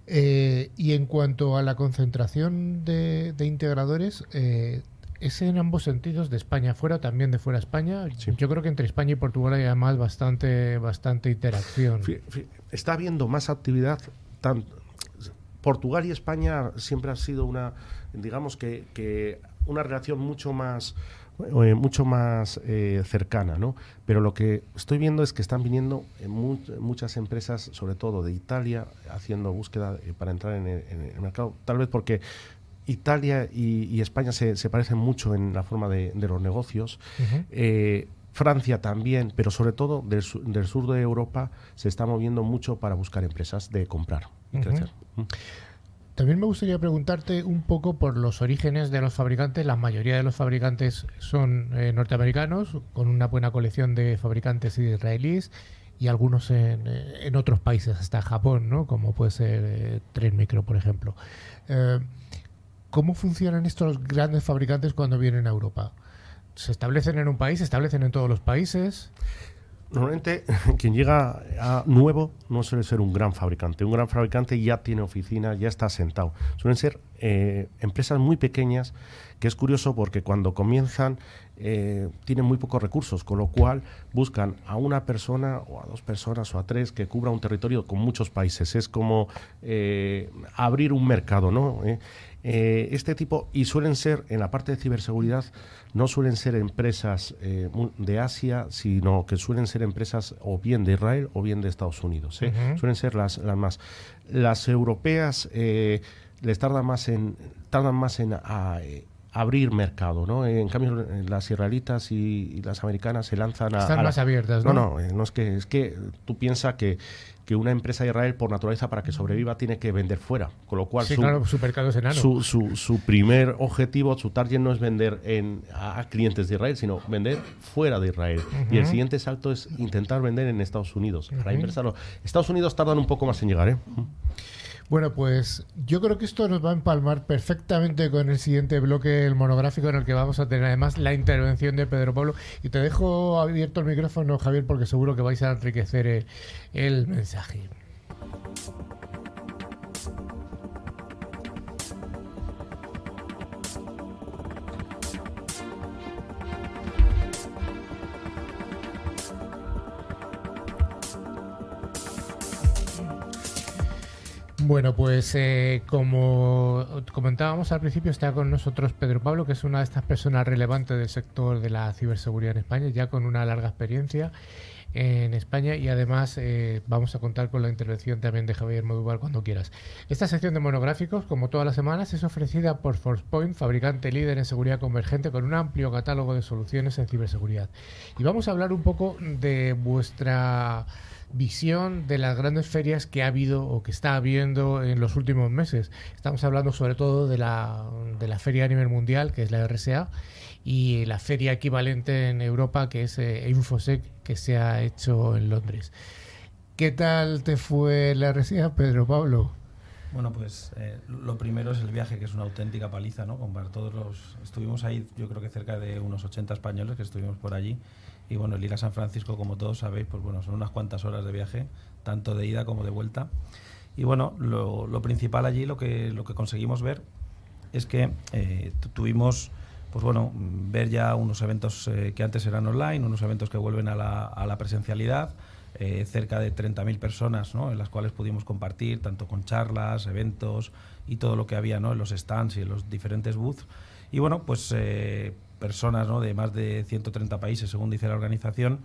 Eh, y en cuanto a la concentración de, de integradores, eh, es en ambos sentidos, de España fuera, también de fuera España. Sí. Yo creo que entre España y Portugal hay además bastante, bastante interacción. Está habiendo más actividad tanto, Portugal y España siempre ha sido una, digamos que, que una relación mucho más, eh, mucho más eh, cercana, ¿no? Pero lo que estoy viendo es que están viniendo en mu muchas empresas, sobre todo de Italia, haciendo búsqueda eh, para entrar en el, en el, mercado, tal vez porque Italia y, y España se, se, parecen mucho en la forma de, de los negocios. Uh -huh. eh, Francia también, pero sobre todo del, su del, sur de Europa se está moviendo mucho para buscar empresas de comprar y uh -huh. crecer. También me gustaría preguntarte un poco por los orígenes de los fabricantes. La mayoría de los fabricantes son eh, norteamericanos, con una buena colección de fabricantes israelíes y algunos en, eh, otros países, hasta Japón, ¿no? como puede ser eh, Tren Micro, por ejemplo. Eh, ¿Cómo funcionan estos grandes fabricantes cuando vienen a Europa? se establecen en un país, se establecen en todos los países. Normalmente quien llega a nuevo no suele ser un gran fabricante. Un gran fabricante ya tiene oficina, ya está sentado. Suelen ser eh, empresas muy pequeñas, que es curioso porque cuando comienzan eh, tienen muy pocos recursos, con lo cual buscan a una persona o a dos personas o a tres que cubra un territorio con muchos países. Es como eh, abrir un mercado, ¿no? Eh, eh, este tipo, y suelen ser, en la parte de ciberseguridad, no suelen ser empresas eh, de Asia, sino que suelen ser empresas o bien de Israel o bien de Estados Unidos. ¿eh? Uh -huh. Suelen ser las, las más. Las europeas les tardan más en, tardan más en a, abrir mercado, ¿no? En cambio, las israelitas y, las americanas se lanzan a... Están más abiertas, ¿no? No, no, no es que, es que tú piensas que que una empresa de Israel, por naturaleza, para que sobreviva, tiene que vender fuera. Con lo cual, su, claro, su, su, su, primer objetivo, su target no es vender en, a clientes de Israel, sino vender fuera de Israel. Y el siguiente salto es intentar vender en Estados Unidos. Estados Unidos tardan un poco más en llegar, ¿eh? Bueno, pues yo creo que esto nos va a empalmar perfectamente con el siguiente bloque, el monográfico, en el que vamos a tener además la intervención de Pedro Pablo. Y te dejo abierto el micrófono, Javier, porque seguro que vais a enriquecer el, el mensaje. Bueno, pues eh, como comentábamos al principio, está con nosotros Pedro Pablo, que es una de estas personas relevantes del sector de la ciberseguridad en España, ya con una larga experiencia en España y además eh, vamos a contar con la intervención también de Javier Modubar cuando quieras. Esta sección de monográficos, como todas las semanas, es ofrecida por ForcePoint, fabricante líder en seguridad convergente con un amplio catálogo de soluciones en ciberseguridad. Y vamos a hablar un poco de vuestra visión de las grandes ferias que ha habido o que está habiendo en los últimos meses. Estamos hablando sobre todo de la, de la feria a nivel mundial, que es la RSA, y la feria equivalente en Europa, que es eh, Infosec, que se ha hecho en Londres. ¿Qué tal te fue la RSA, Pedro Pablo? Bueno, pues eh, lo primero es el viaje, que es una auténtica paliza, ¿no? Todos los... Estuvimos ahí, yo creo que cerca de unos 80 españoles que estuvimos por allí y bueno, el ir a San Francisco, como todos sabéis, pues bueno, son unas cuantas horas de viaje, tanto de ida como de vuelta. Y bueno, lo, principal allí, lo que, lo que conseguimos ver, es que eh, tuvimos, pues bueno, ver ya unos eventos eh, que antes eran online, unos eventos que vuelven a la, presencialidad, eh, cerca de 30.000 personas, ¿no? en las cuales pudimos compartir, tanto con charlas, eventos y todo lo que había ¿no? en los stands y en los diferentes booths. Y bueno, pues personas ¿no? de más de 130 países, según dice la organización,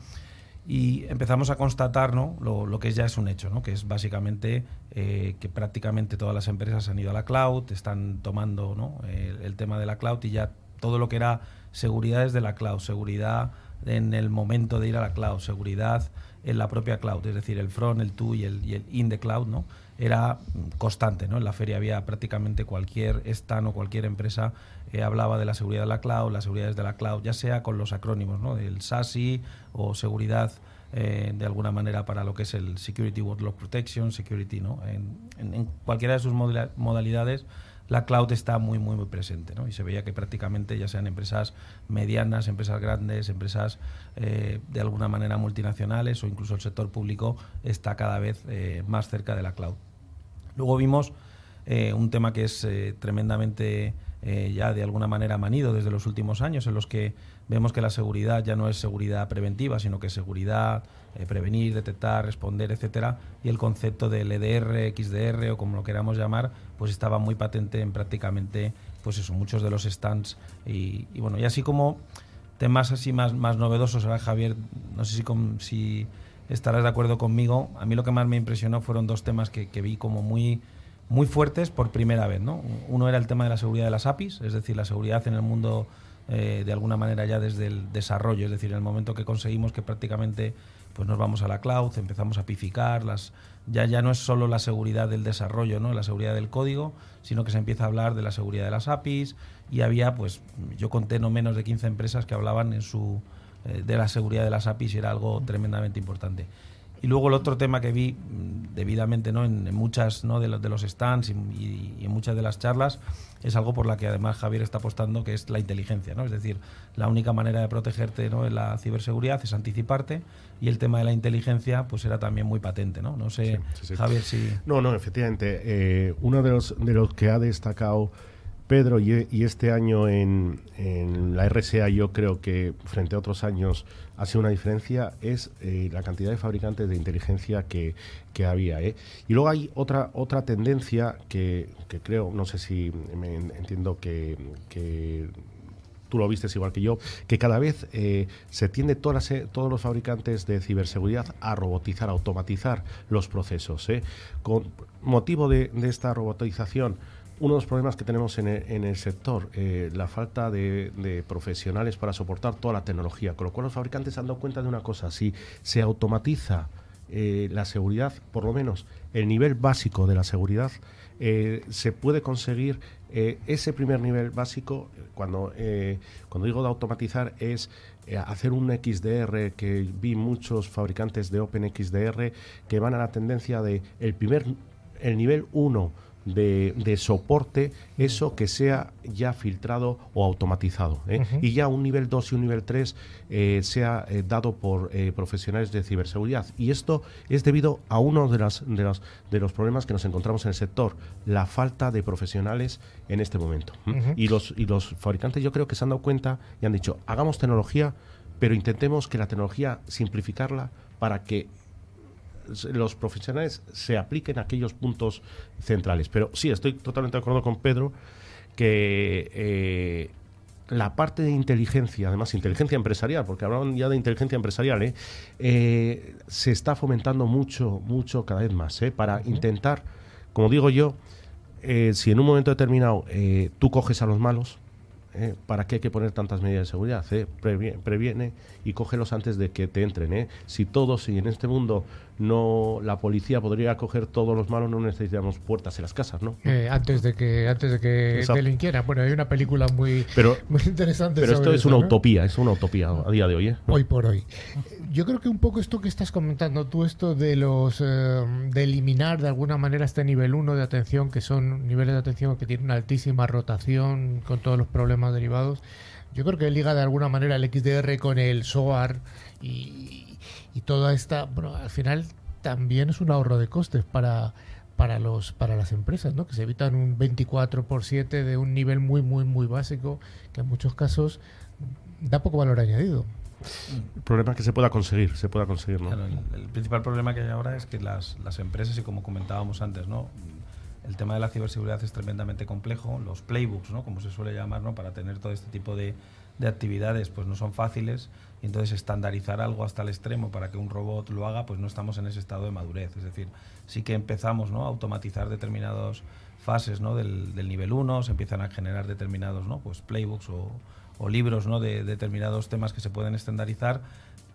y empezamos a constatar ¿no? lo, que ya es un hecho, ¿no? que es básicamente eh, que prácticamente todas las empresas han ido a la cloud, están tomando ¿no? el, tema de la cloud y ya todo lo que era seguridad desde la cloud, seguridad en el momento de ir a la cloud, seguridad en la propia cloud, es decir, el front, el to y el, y el in the cloud, ¿no? era constante. ¿no? En la feria había prácticamente cualquier stand o cualquier empresa eh, hablaba de la seguridad de la cloud, las seguridades de la cloud, ya sea con los acrónimos, ¿no? del SASI o seguridad eh, de alguna manera para lo que es el Security Workload Protection, Security, ¿no? En, cualquiera de sus modalidades la cloud está muy, muy, muy presente. ¿no? Y se veía que prácticamente ya sean empresas medianas, empresas grandes, empresas eh, de alguna manera multinacionales o incluso el sector público está cada vez más cerca de la cloud. Luego vimos eh, un tema que es eh, tremendamente eh, ya de alguna manera manido desde los últimos años, en los que vemos que la seguridad ya no es seguridad preventiva, sino que es seguridad, prevenir, detectar, responder, etcétera, y el concepto del EDR, XDR o como lo queramos llamar, pues estaba muy patente en prácticamente, pues eso, muchos de los stands y, bueno, y así como temas así más, más novedosos, ahora Javier, no sé si, si estarás de acuerdo conmigo. A mí lo que más me impresionó fueron dos temas que, vi como muy, muy fuertes por primera vez. ¿no? Uno era el tema de la seguridad de las APIs, es decir, la seguridad en el mundo eh, de alguna manera ya desde el desarrollo, es decir, en el momento que conseguimos que prácticamente pues nos vamos a la cloud, empezamos a pificar, las, ya, ya no es solo la seguridad del desarrollo, ¿no? la seguridad del código, sino que se empieza a hablar de la seguridad de las APIs y había, pues yo conté no menos de 15 empresas que hablaban en su eh, de la seguridad de las APIs era algo tremendamente importante. Y luego el otro tema que vi debidamente ¿no? en, muchas ¿no? de, los, de los stands y, en muchas de las charlas es algo por la que además Javier está apostando, que es la inteligencia. ¿no? Es decir, la única manera de protegerte ¿no? en la ciberseguridad es anticiparte y el tema de la inteligencia pues era también muy patente. No, no sé, Javier, si... No, no, efectivamente. Eh, uno de los, de los que ha destacado Pedro, y, este año en, la RSA yo creo que frente a otros años ha sido una diferencia, es eh, la cantidad de fabricantes de inteligencia que, había. ¿eh? Y luego hay otra, otra tendencia que, creo, no sé si entiendo que, tú lo vistes igual que yo, que cada vez eh, se tiende todos los fabricantes de ciberseguridad a robotizar, a automatizar los procesos. Con motivo de esta robotización, uno de los problemas que tenemos en el, sector, eh, la falta de, profesionales para soportar toda la tecnología, con lo cual los fabricantes se han dado cuenta de una cosa, si se automatiza eh, la seguridad, por lo menos el nivel básico de la seguridad, eh, se puede conseguir ese primer nivel básico, cuando, cuando digo de automatizar, es hacer un XDR, que vi muchos fabricantes de OpenXDR que van a la tendencia de el primer, el nivel 1, de, soporte, eso que sea ya filtrado o automatizado. ¿eh? Y ya un nivel 2 y un nivel 3 eh, sea eh, dado por profesionales de ciberseguridad. Y esto es debido a uno de, las, de, los, de los problemas que nos encontramos en el sector, la falta de profesionales en este momento. y, los, y los fabricantes yo creo que se han dado cuenta y han dicho, hagamos tecnología, pero intentemos que la tecnología simplificarla para que los profesionales se apliquen a aquellos puntos centrales. Pero sí, estoy totalmente de acuerdo con Pedro que eh, la parte de inteligencia, además inteligencia empresarial, porque hablaban ya de inteligencia empresarial, ¿eh? Eh, se está fomentando mucho, mucho cada vez más, para intentar, como digo yo, si en un momento determinado tú coges a los malos, ¿eh? ¿Para qué hay que poner tantas medidas de seguridad? ¿eh? Previene, y cógelos antes de que te entren. ¿eh? Si todos, si en este mundo no la policía podría coger todos los malos, no necesitamos puertas en las casas, ¿no? antes de que antes de que delinquiera. Bueno, hay una película muy, muy interesante. Pero esto es una utopía, es una utopía a día de hoy. Hoy por hoy. Yo creo que un poco esto que estás comentando tú, esto de los de eliminar de alguna manera este nivel 1 de atención, que son niveles de atención que tienen una altísima rotación con todos los problemas derivados. Yo creo que liga de alguna manera el XDR con el SOAR y, y toda esta. Bueno, al final también es un ahorro de costes para, para, los, para las empresas, ¿no? que se evitan un 24 por 7 de un nivel muy, muy, muy básico, que en muchos casos da poco valor añadido. El problema es que se pueda conseguir, se pueda conseguir, ¿no? el, el, principal problema que hay ahora es que las, las empresas, y como comentábamos antes, ¿no? el tema de la ciberseguridad es tremendamente complejo. Los playbooks, ¿no? como se suele llamar, ¿no? para tener todo este tipo de, de, actividades, pues no son fáciles. Y entonces estandarizar algo hasta el extremo para que un robot lo haga, pues no estamos en ese estado de madurez. Es decir, sí que empezamos ¿no? a automatizar determinadas fases ¿no? del, del nivel 1, se empiezan a generar determinados ¿no? pues playbooks o, o libros ¿no? de, determinados temas que se pueden estandarizar,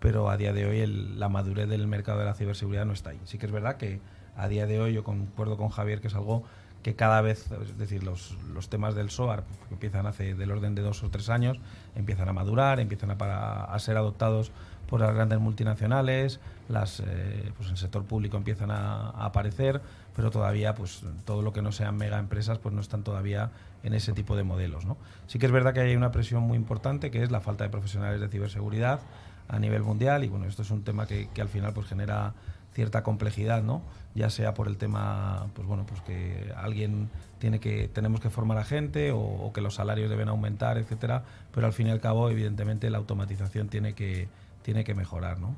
pero a día de hoy la madurez del mercado de la ciberseguridad no está ahí. Sí que es verdad que a día de hoy yo concuerdo con Javier que es algo que cada vez, es decir, los, los temas del SOAR, que empiezan hace del orden de dos o tres años, empiezan a madurar, empiezan a, para, a ser adoptados por las grandes multinacionales, las, eh, pues el sector público empiezan a, aparecer, pero todavía pues todo lo que no sean mega empresas pues no están todavía en ese tipo de modelos. ¿no? Sí que es verdad que hay una presión muy importante que es la falta de profesionales de ciberseguridad a nivel mundial y bueno, esto es un tema que, que al final pues genera cierta complejidad, ¿no? Ya sea por el tema, pues bueno, pues que alguien tiene que, tenemos que formar a gente o, que los salarios deben aumentar, etcétera, pero al fin y al cabo, evidentemente, la automatización tiene que, tiene que mejorar, ¿no?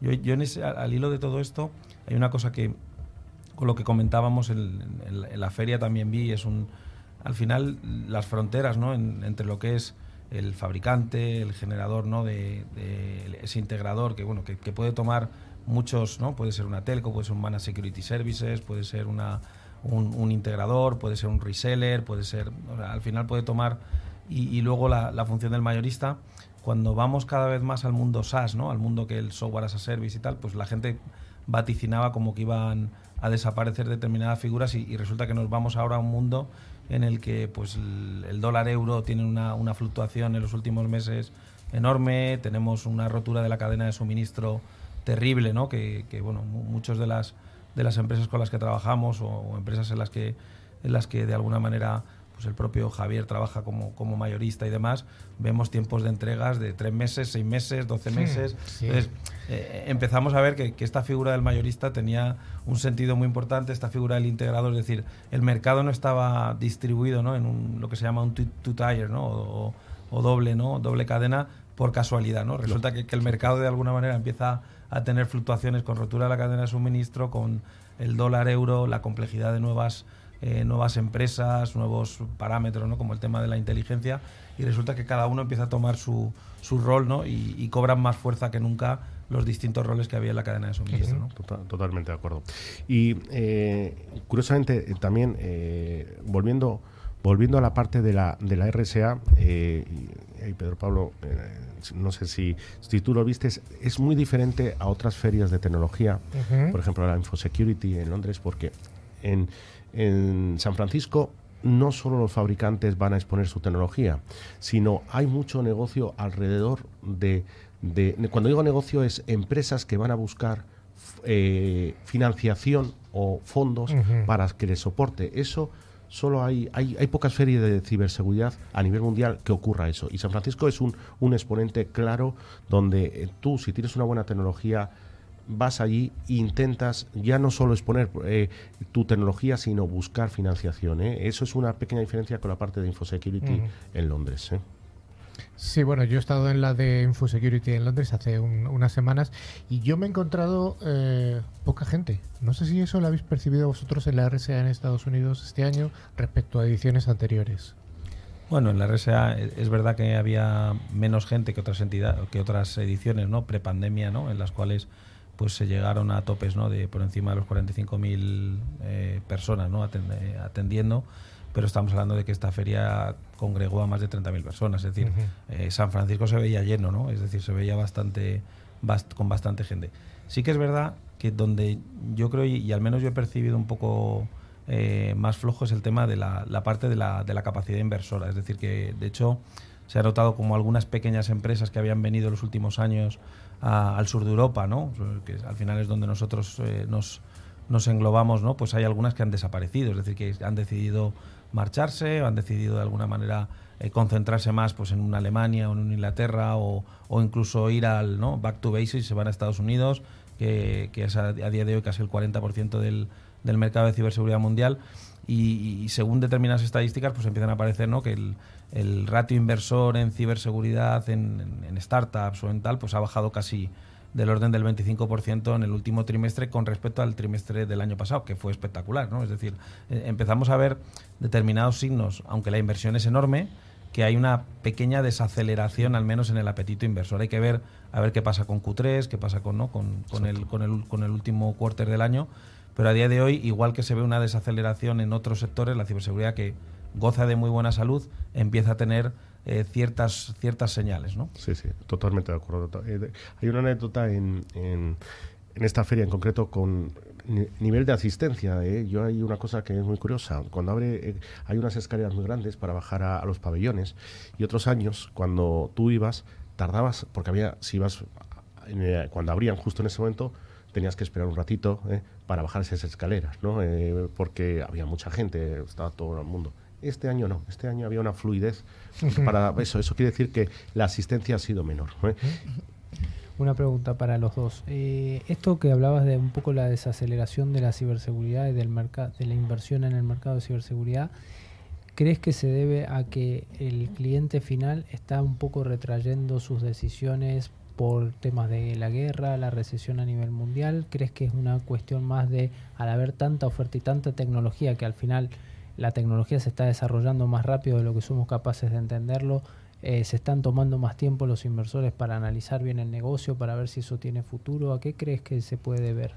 Yo, yo en ese, al hilo de todo esto, hay una cosa que, con lo que comentábamos en, la feria también vi, es un, al final, las fronteras, ¿no? entre lo que es el fabricante, el generador, ¿no? De, ese integrador que, bueno, que, que puede tomar muchos, ¿no? Puede ser una telco, puede ser un Managed Security Services, puede ser una, un, integrador, puede ser un reseller, puede ser, al final puede tomar, y, luego la, la, función del mayorista, cuando vamos cada vez más al mundo SaaS, ¿no? Al mundo que el software as a service y tal, pues la gente vaticinaba como que iban a desaparecer determinadas figuras y, resulta que nos vamos ahora a un mundo en el que pues el, dólar euro tiene una, una fluctuación en los últimos meses enorme, tenemos una rotura de la cadena de suministro terrible, ¿no? Que, bueno, muchos de las de las empresas con las que trabajamos o, empresas en las que en las que de alguna manera pues el propio Javier trabaja como, como mayorista y demás, vemos tiempos de entregas de tres meses, seis meses, doce meses. Entonces, eh, empezamos a ver que, esta figura del mayorista tenía un sentido muy importante, esta figura del integrador, es decir, el mercado no estaba distribuido ¿no? en un, lo que se llama un two-tire ¿no? o, o, doble, ¿no? doble cadena por casualidad. ¿no? Resulta que, que el mercado de alguna manera empieza a tener fluctuaciones con rotura de la cadena de suministro, con el dólar euro, la complejidad de nuevas eh, nuevas empresas, nuevos parámetros, ¿no? como el tema de la inteligencia, y resulta que cada uno empieza a tomar su, su rol ¿no? y, cobran más fuerza que nunca los distintos roles que había en la cadena de suministro. ¿no? totalmente de acuerdo. Y eh, curiosamente, también volviendo volviendo a la parte de la, de la RSA, y Pedro Pablo, no sé si, si tú lo viste, es muy diferente a otras ferias de tecnología, por ejemplo la Infosecurity en Londres, porque en, en San Francisco no solo los fabricantes van a exponer su tecnología, sino hay mucho negocio alrededor de, de cuando digo negocio es empresas que van a buscar eh, financiación o fondos para que les soporte. Eso solo hay, hay, hay, pocas ferias de ciberseguridad a nivel mundial que ocurra eso. Y San Francisco es un, un exponente claro donde eh, tú, si tienes una buena tecnología, vas allí e intentas ya no solo exponer eh, tu tecnología, sino buscar financiación. ¿eh? Eso es una pequeña diferencia con la parte de Infosecurity en Londres. Sí, bueno, yo he estado en la de InfoSecurity en Londres hace unas semanas y yo me he encontrado eh, poca gente. No sé si eso lo habéis percibido vosotros en la RSA en Estados Unidos este año respecto a ediciones anteriores. Bueno, en la RSA es verdad que había menos gente que otras entidades, que otras ediciones, ¿no? Prepandemia, ¿no? En las cuales pues se llegaron a topes, ¿no? De por encima de los 45.000 eh, personas, ¿no? Atendiendo pero estamos hablando de que esta feria congregó a más de 30.000 personas, es decir, eh, San Francisco se veía lleno, ¿no? Es decir, se veía bastante con bastante gente. Sí que es verdad que donde yo creo, y, al menos yo he percibido un poco eh, más flojo, es el tema de la, parte de la, de la, capacidad inversora. Es decir, que de hecho se ha notado como algunas pequeñas empresas que habían venido en los últimos años al sur de Europa, ¿no? que al final es donde nosotros eh, nos, nos englobamos, ¿no? pues hay algunas que han desaparecido, es decir, que han decidido marcharse, han decidido de alguna manera eh, concentrarse más pues, en una Alemania o en una Inglaterra o, incluso ir al ¿no? back to basics, se van a Estados Unidos, que, que es a, día de hoy casi el 40% del, del mercado de ciberseguridad mundial. Y, según determinadas estadísticas, pues empiezan a aparecer ¿no? que el, el ratio inversor en ciberseguridad, en, en, startups o en tal, pues ha bajado casi del orden del 25% en el último trimestre con respecto al trimestre del año pasado, que fue espectacular, ¿no? Es decir, eh, empezamos a ver determinados signos, aunque la inversión es enorme, que hay una pequeña desaceleración al menos en el apetito inversor. Hay que ver a ver qué pasa con Q3, qué pasa con, ¿no? con, con el, con, el, con el último quarter del año, pero a día de hoy, igual que se ve una desaceleración en otros sectores, la ciberseguridad que goza de muy buena salud, empieza a tener eh, ciertas, ciertas señales, ¿no? Sí, sí, totalmente de acuerdo. Eh, hay una anécdota en, en, esta feria en concreto con nivel de asistencia. ¿eh? Yo hay una cosa que es muy curiosa. Cuando abre, hay unas escaleras muy grandes para bajar a, los pabellones y otros años, cuando tú ibas, tardabas, porque había, si ibas, cuando abrían justo en ese momento, tenías que esperar un ratito para bajar esas escaleras, ¿no? porque había mucha gente, estaba todo el mundo. Este año no, este año había una fluidez. Para eso, eso quiere decir que la asistencia ha sido menor. ¿eh? Una pregunta para los dos. Eh, esto que hablabas de un poco la desaceleración de la ciberseguridad y del mercado, de la inversión en el mercado de ciberseguridad, ¿crees que se debe a que el cliente final está un poco retrayendo sus decisiones por temas de la guerra, la recesión a nivel mundial? ¿Crees que es una cuestión más de, al haber tanta oferta y tanta tecnología que al final la tecnología se está desarrollando más rápido de lo que somos capaces de entenderlo, eh, se están tomando más tiempo los inversores para analizar bien el negocio, para ver si eso tiene futuro. ¿A qué crees que se puede ver?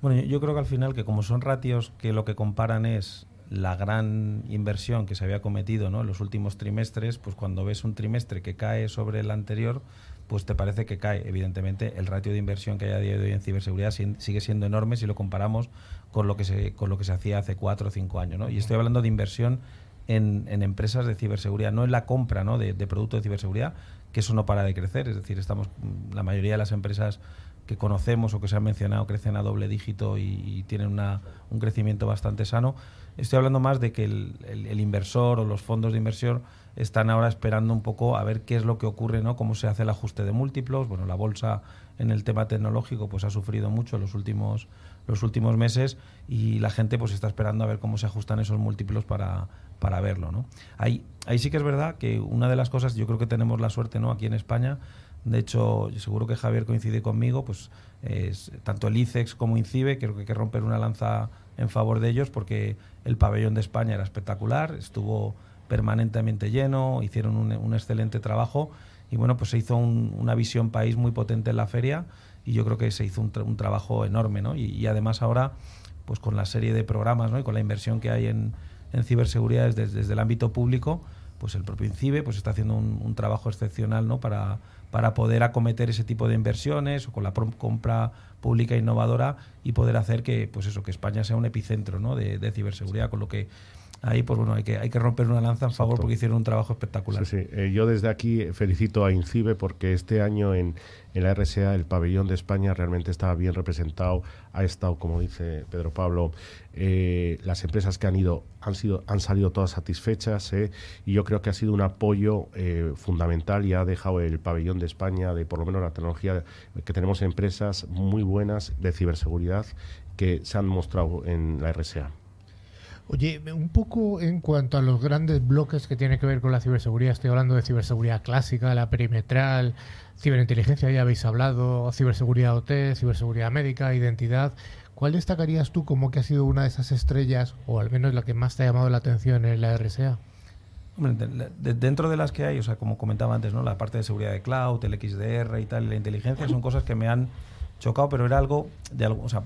Bueno, yo creo que al final que como son ratios que lo que comparan es la gran inversión que se había cometido ¿no? en los últimos trimestres, pues cuando ves un trimestre que cae sobre el anterior, pues te parece que cae. Evidentemente, el ratio de inversión que hay a día de hoy en ciberseguridad sigue siendo enorme si lo comparamos con lo que se, con lo que se hacía hace cuatro o cinco años. ¿no? Y estoy hablando de inversión en, en empresas de ciberseguridad, no en la compra ¿no? de, productos de ciberseguridad, que eso no para de crecer. Es decir, estamos la mayoría de las empresas que conocemos o que se han mencionado crecen a doble dígito y, tienen una, un crecimiento bastante sano. Estoy hablando más de que el, el, inversor o los fondos de inversión están ahora esperando un poco a ver qué es lo que ocurre, ¿no? Cómo se hace el ajuste de múltiplos. Bueno, la bolsa en el tema tecnológico pues ha sufrido mucho los últimos los últimos meses y la gente pues está esperando a ver cómo se ajustan esos múltiplos para, para verlo, ¿no? Ahí, ahí sí que es verdad que una de las cosas, yo creo que tenemos la suerte, ¿no? Aquí en España De hecho, seguro que Javier coincide conmigo, pues tanto el ICEX como INCIBE, creo que hay que romper una lanza en favor de ellos porque el pabellón de España era espectacular, estuvo permanentemente lleno, hicieron un, excelente trabajo y bueno, pues se hizo una visión país muy potente en la feria y yo creo que se hizo un, trabajo enorme, ¿no? Y, además ahora, pues con la serie de programas, ¿no? Y con la inversión que hay en, ciberseguridad desde, desde, el ámbito público, pues el propio INCIBE pues está haciendo un, trabajo excepcional, ¿no? Para, para poder acometer ese tipo de inversiones o con la compra pública innovadora y poder hacer que pues eso que España sea un epicentro ¿no? de, de ciberseguridad con lo que ahí pues bueno hay que hay que romper una lanza en favor porque hicieron un trabajo espectacular. Sí, sí. Eh, yo desde aquí felicito a INCIBE porque este año en, en, la RSA el pabellón de España realmente estaba bien representado, ha estado como dice Pedro Pablo, eh, las empresas que han ido han sido han salido todas satisfechas eh, y yo creo que ha sido un apoyo fundamental y ha dejado el pabellón de España de por lo menos la tecnología que tenemos empresas muy buenas de ciberseguridad que se han mostrado en la RSA. Oye, un poco en cuanto a los grandes bloques que tienen que ver con la ciberseguridad, estoy hablando de ciberseguridad clásica, la perimetral, ciberinteligencia, ya habéis hablado, ciberseguridad OT, ciberseguridad médica, identidad. ¿Cuál destacarías tú como que ha sido una de esas estrellas, o al menos la que más te ha llamado la atención en la RSA? dentro de las que hay, o sea, como comentaba antes, ¿no? la parte de seguridad de cloud, el XDR y tal, la inteligencia, son cosas que me han chocado, pero era algo de algo, o sea,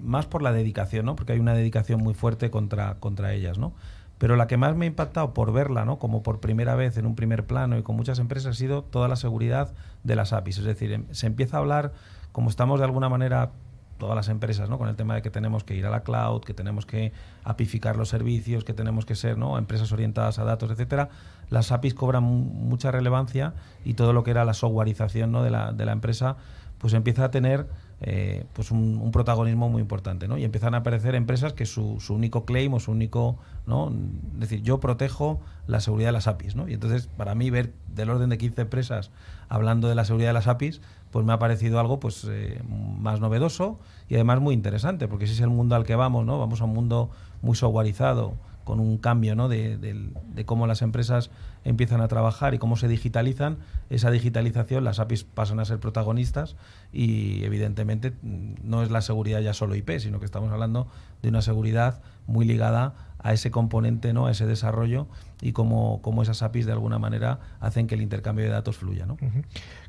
más por la dedicación, ¿no? Porque hay una dedicación muy fuerte contra, contra ellas, ¿no? Pero la que más me ha impactado por verla, ¿no? Como por primera vez en un primer plano y con muchas empresas ha sido toda la seguridad de las APIs. Es decir, em, se empieza a hablar, como estamos de alguna manera todas las empresas, ¿no? Con el tema de que tenemos que ir a la cloud, que tenemos que apificar los servicios, que tenemos que ser, ¿no? Empresas orientadas a datos, etcétera. Las APIs cobran mucha relevancia y todo lo que era la softwareización, ¿no? De la, de la empresa pues empieza a tener eh, pues un, protagonismo muy importante, ¿no? Y empiezan a aparecer empresas que su, su, único claim o su único, ¿no? Es decir, yo protejo la seguridad de las APIs, ¿no? Y entonces, para mí, ver del orden de 15 empresas hablando de la seguridad de las APIs, pues me ha parecido algo pues eh, más novedoso y además muy interesante, porque ese es el mundo al que vamos, ¿no? Vamos a un mundo muy softwareizado, con un cambio ¿no? de, de, cómo las empresas empiezan a trabajar y cómo se digitalizan, esa digitalización, las APIs pasan a ser protagonistas y evidentemente no es la seguridad ya solo IP, sino que estamos hablando de una seguridad muy ligada a ese componente, ¿no? a ese desarrollo y cómo, cómo esas APIs de alguna manera hacen que el intercambio de datos fluya. ¿no?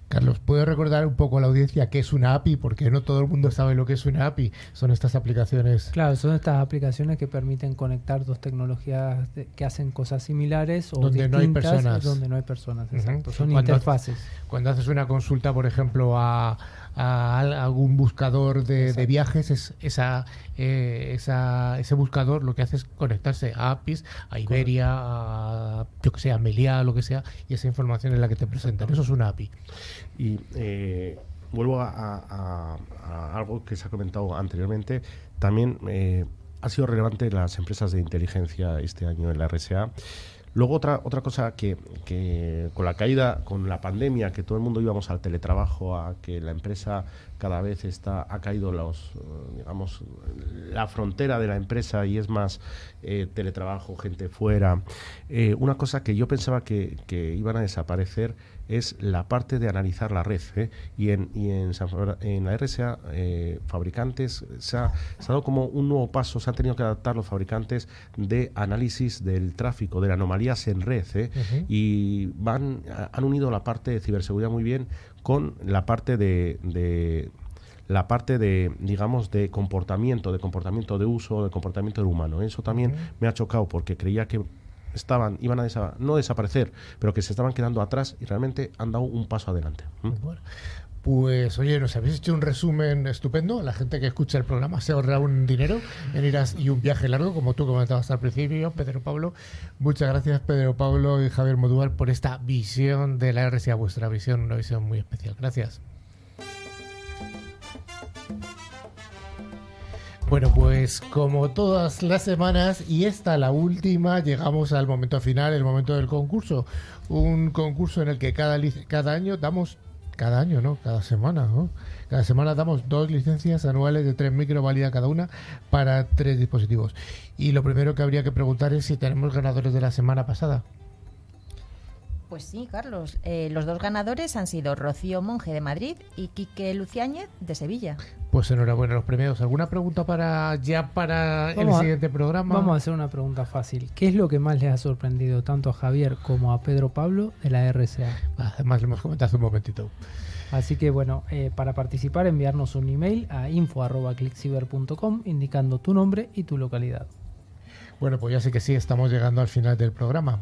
Carlos, ¿puedo recordar un poco a la audiencia qué es una API? Porque no todo el mundo sabe lo que es una API. Son estas aplicaciones. Claro, son estas aplicaciones que permiten conectar dos tecnologías que hacen cosas similares o donde no hay personas. Donde no hay personas, exacto. Son interfaces. cuando haces una consulta, por ejemplo, a, a algún buscador de, viajes, es esa, eh, esa, ese buscador lo que hace es conectarse a APIs, a Iberia, a yo que sé, a Melia, lo que sea, y esa información es la que te presentan. Eso es una API. Y eh, vuelvo a, algo que se ha comentado anteriormente. También eh, ha sido relevante las empresas de inteligencia este año en la RSA. Luego otra, otra cosa que, que, con la caída, con la pandemia, que todo el mundo íbamos al teletrabajo, a que la empresa cada vez está, ha caído los, eh, digamos, la frontera de la empresa y es más eh, teletrabajo, gente fuera. Eh, una cosa que yo pensaba que, que iban a desaparecer es la parte de analizar la red. ¿eh? Y, en, y en, en, la RSA, eh, fabricantes, se ha, dado como un nuevo paso, se han tenido que adaptar los fabricantes de análisis del tráfico, de las anomalías en red. ¿eh? Y van, han unido la parte de ciberseguridad muy bien con la parte de, la parte de, digamos, de comportamiento, de comportamiento de uso, de comportamiento del humano. Eso también me ha chocado porque creía que estaban, iban a no desaparecer, pero que se estaban quedando atrás y realmente han dado un paso adelante. Pues oye, nos habéis hecho un resumen estupendo. La gente que escucha el programa se ahorra un dinero en ir y un viaje largo, como tú comentabas al principio, Pedro Pablo. Muchas gracias, Pedro Pablo y Javier Modual, por esta visión de la RSA, vuestra visión, una visión muy especial. Gracias. Bueno, pues como todas las semanas y esta la última, llegamos al momento final, el momento del concurso. Un concurso en el que cada, cada año damos, cada año, ¿no? Cada semana, ¿no? Cada semana damos dos licencias anuales de tres micro válida cada una para tres dispositivos. Y lo primero que habría que preguntar es si tenemos ganadores de la semana pasada. Pues sí, Carlos. Eh, los dos ganadores han sido Rocío Monge de Madrid y Quique Luciáñez de Sevilla. Pues enhorabuena a los premiados. ¿Alguna pregunta para ya para el siguiente programa? Vamos a hacer una pregunta fácil. ¿Qué es lo que más les ha sorprendido tanto a Javier como a Pedro Pablo de la RSA? Además, lo hemos comentado hace un momentito. Así que bueno, eh, para participar enviarnos un email a info.clickciber.com indicando tu nombre y tu localidad. Bueno, pues ya sé que sí, estamos llegando al final del programa.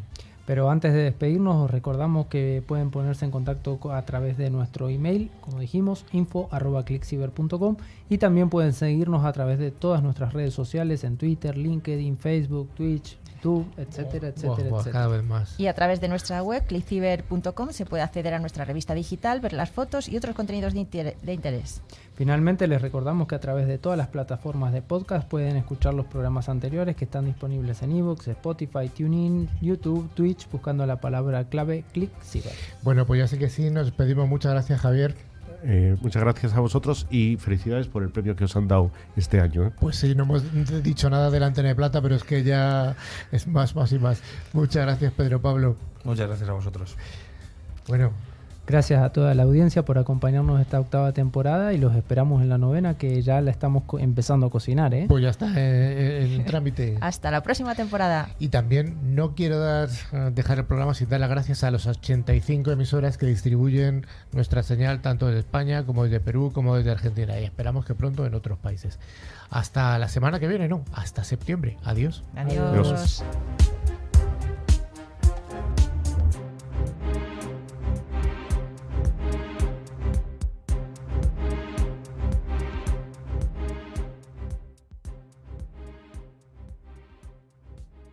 Pero antes de despedirnos, os recordamos que pueden ponerse en contacto a través de nuestro email, como dijimos, info.clickciber.com y también pueden seguirnos a través de todas nuestras redes sociales en Twitter, LinkedIn, Facebook, Twitch, YouTube, etcétera, etcétera, etcétera. Cada vez más. Y a través de nuestra web, clickciber.com, se puede acceder a nuestra revista digital, ver las fotos y otros contenidos de, interés. Finalmente, les recordamos que a través de todas las plataformas de podcast pueden escuchar los programas anteriores que están disponibles en iVoox, Spotify, TuneIn, YouTube, Twitch, buscando la palabra clave ClickCiber. Bueno, pues ya sé que sí, nos despedimos. Muchas gracias, Javier. Eh, muchas gracias a vosotros y felicidades por el premio que os han dado este año. ¿eh? Pues sí, no hemos dicho nada de la antena de plata, pero es que ya es más, más y más. Muchas gracias, Pedro Pablo. Muchas gracias a vosotros. Bueno, Gracias a toda la audiencia por acompañarnos esta octava temporada y los esperamos en la novena que ya la estamos empezando a cocinar. ¿eh? Pues ya está eh, en trámite. Hasta la próxima temporada. Y también no quiero dar, dejar el programa sin dar las gracias a los 85 emisoras que distribuyen nuestra señal tanto desde España como desde Perú como desde Argentina y esperamos que pronto en otros países. Hasta la semana que viene, no, hasta septiembre. Adiós. Adiós.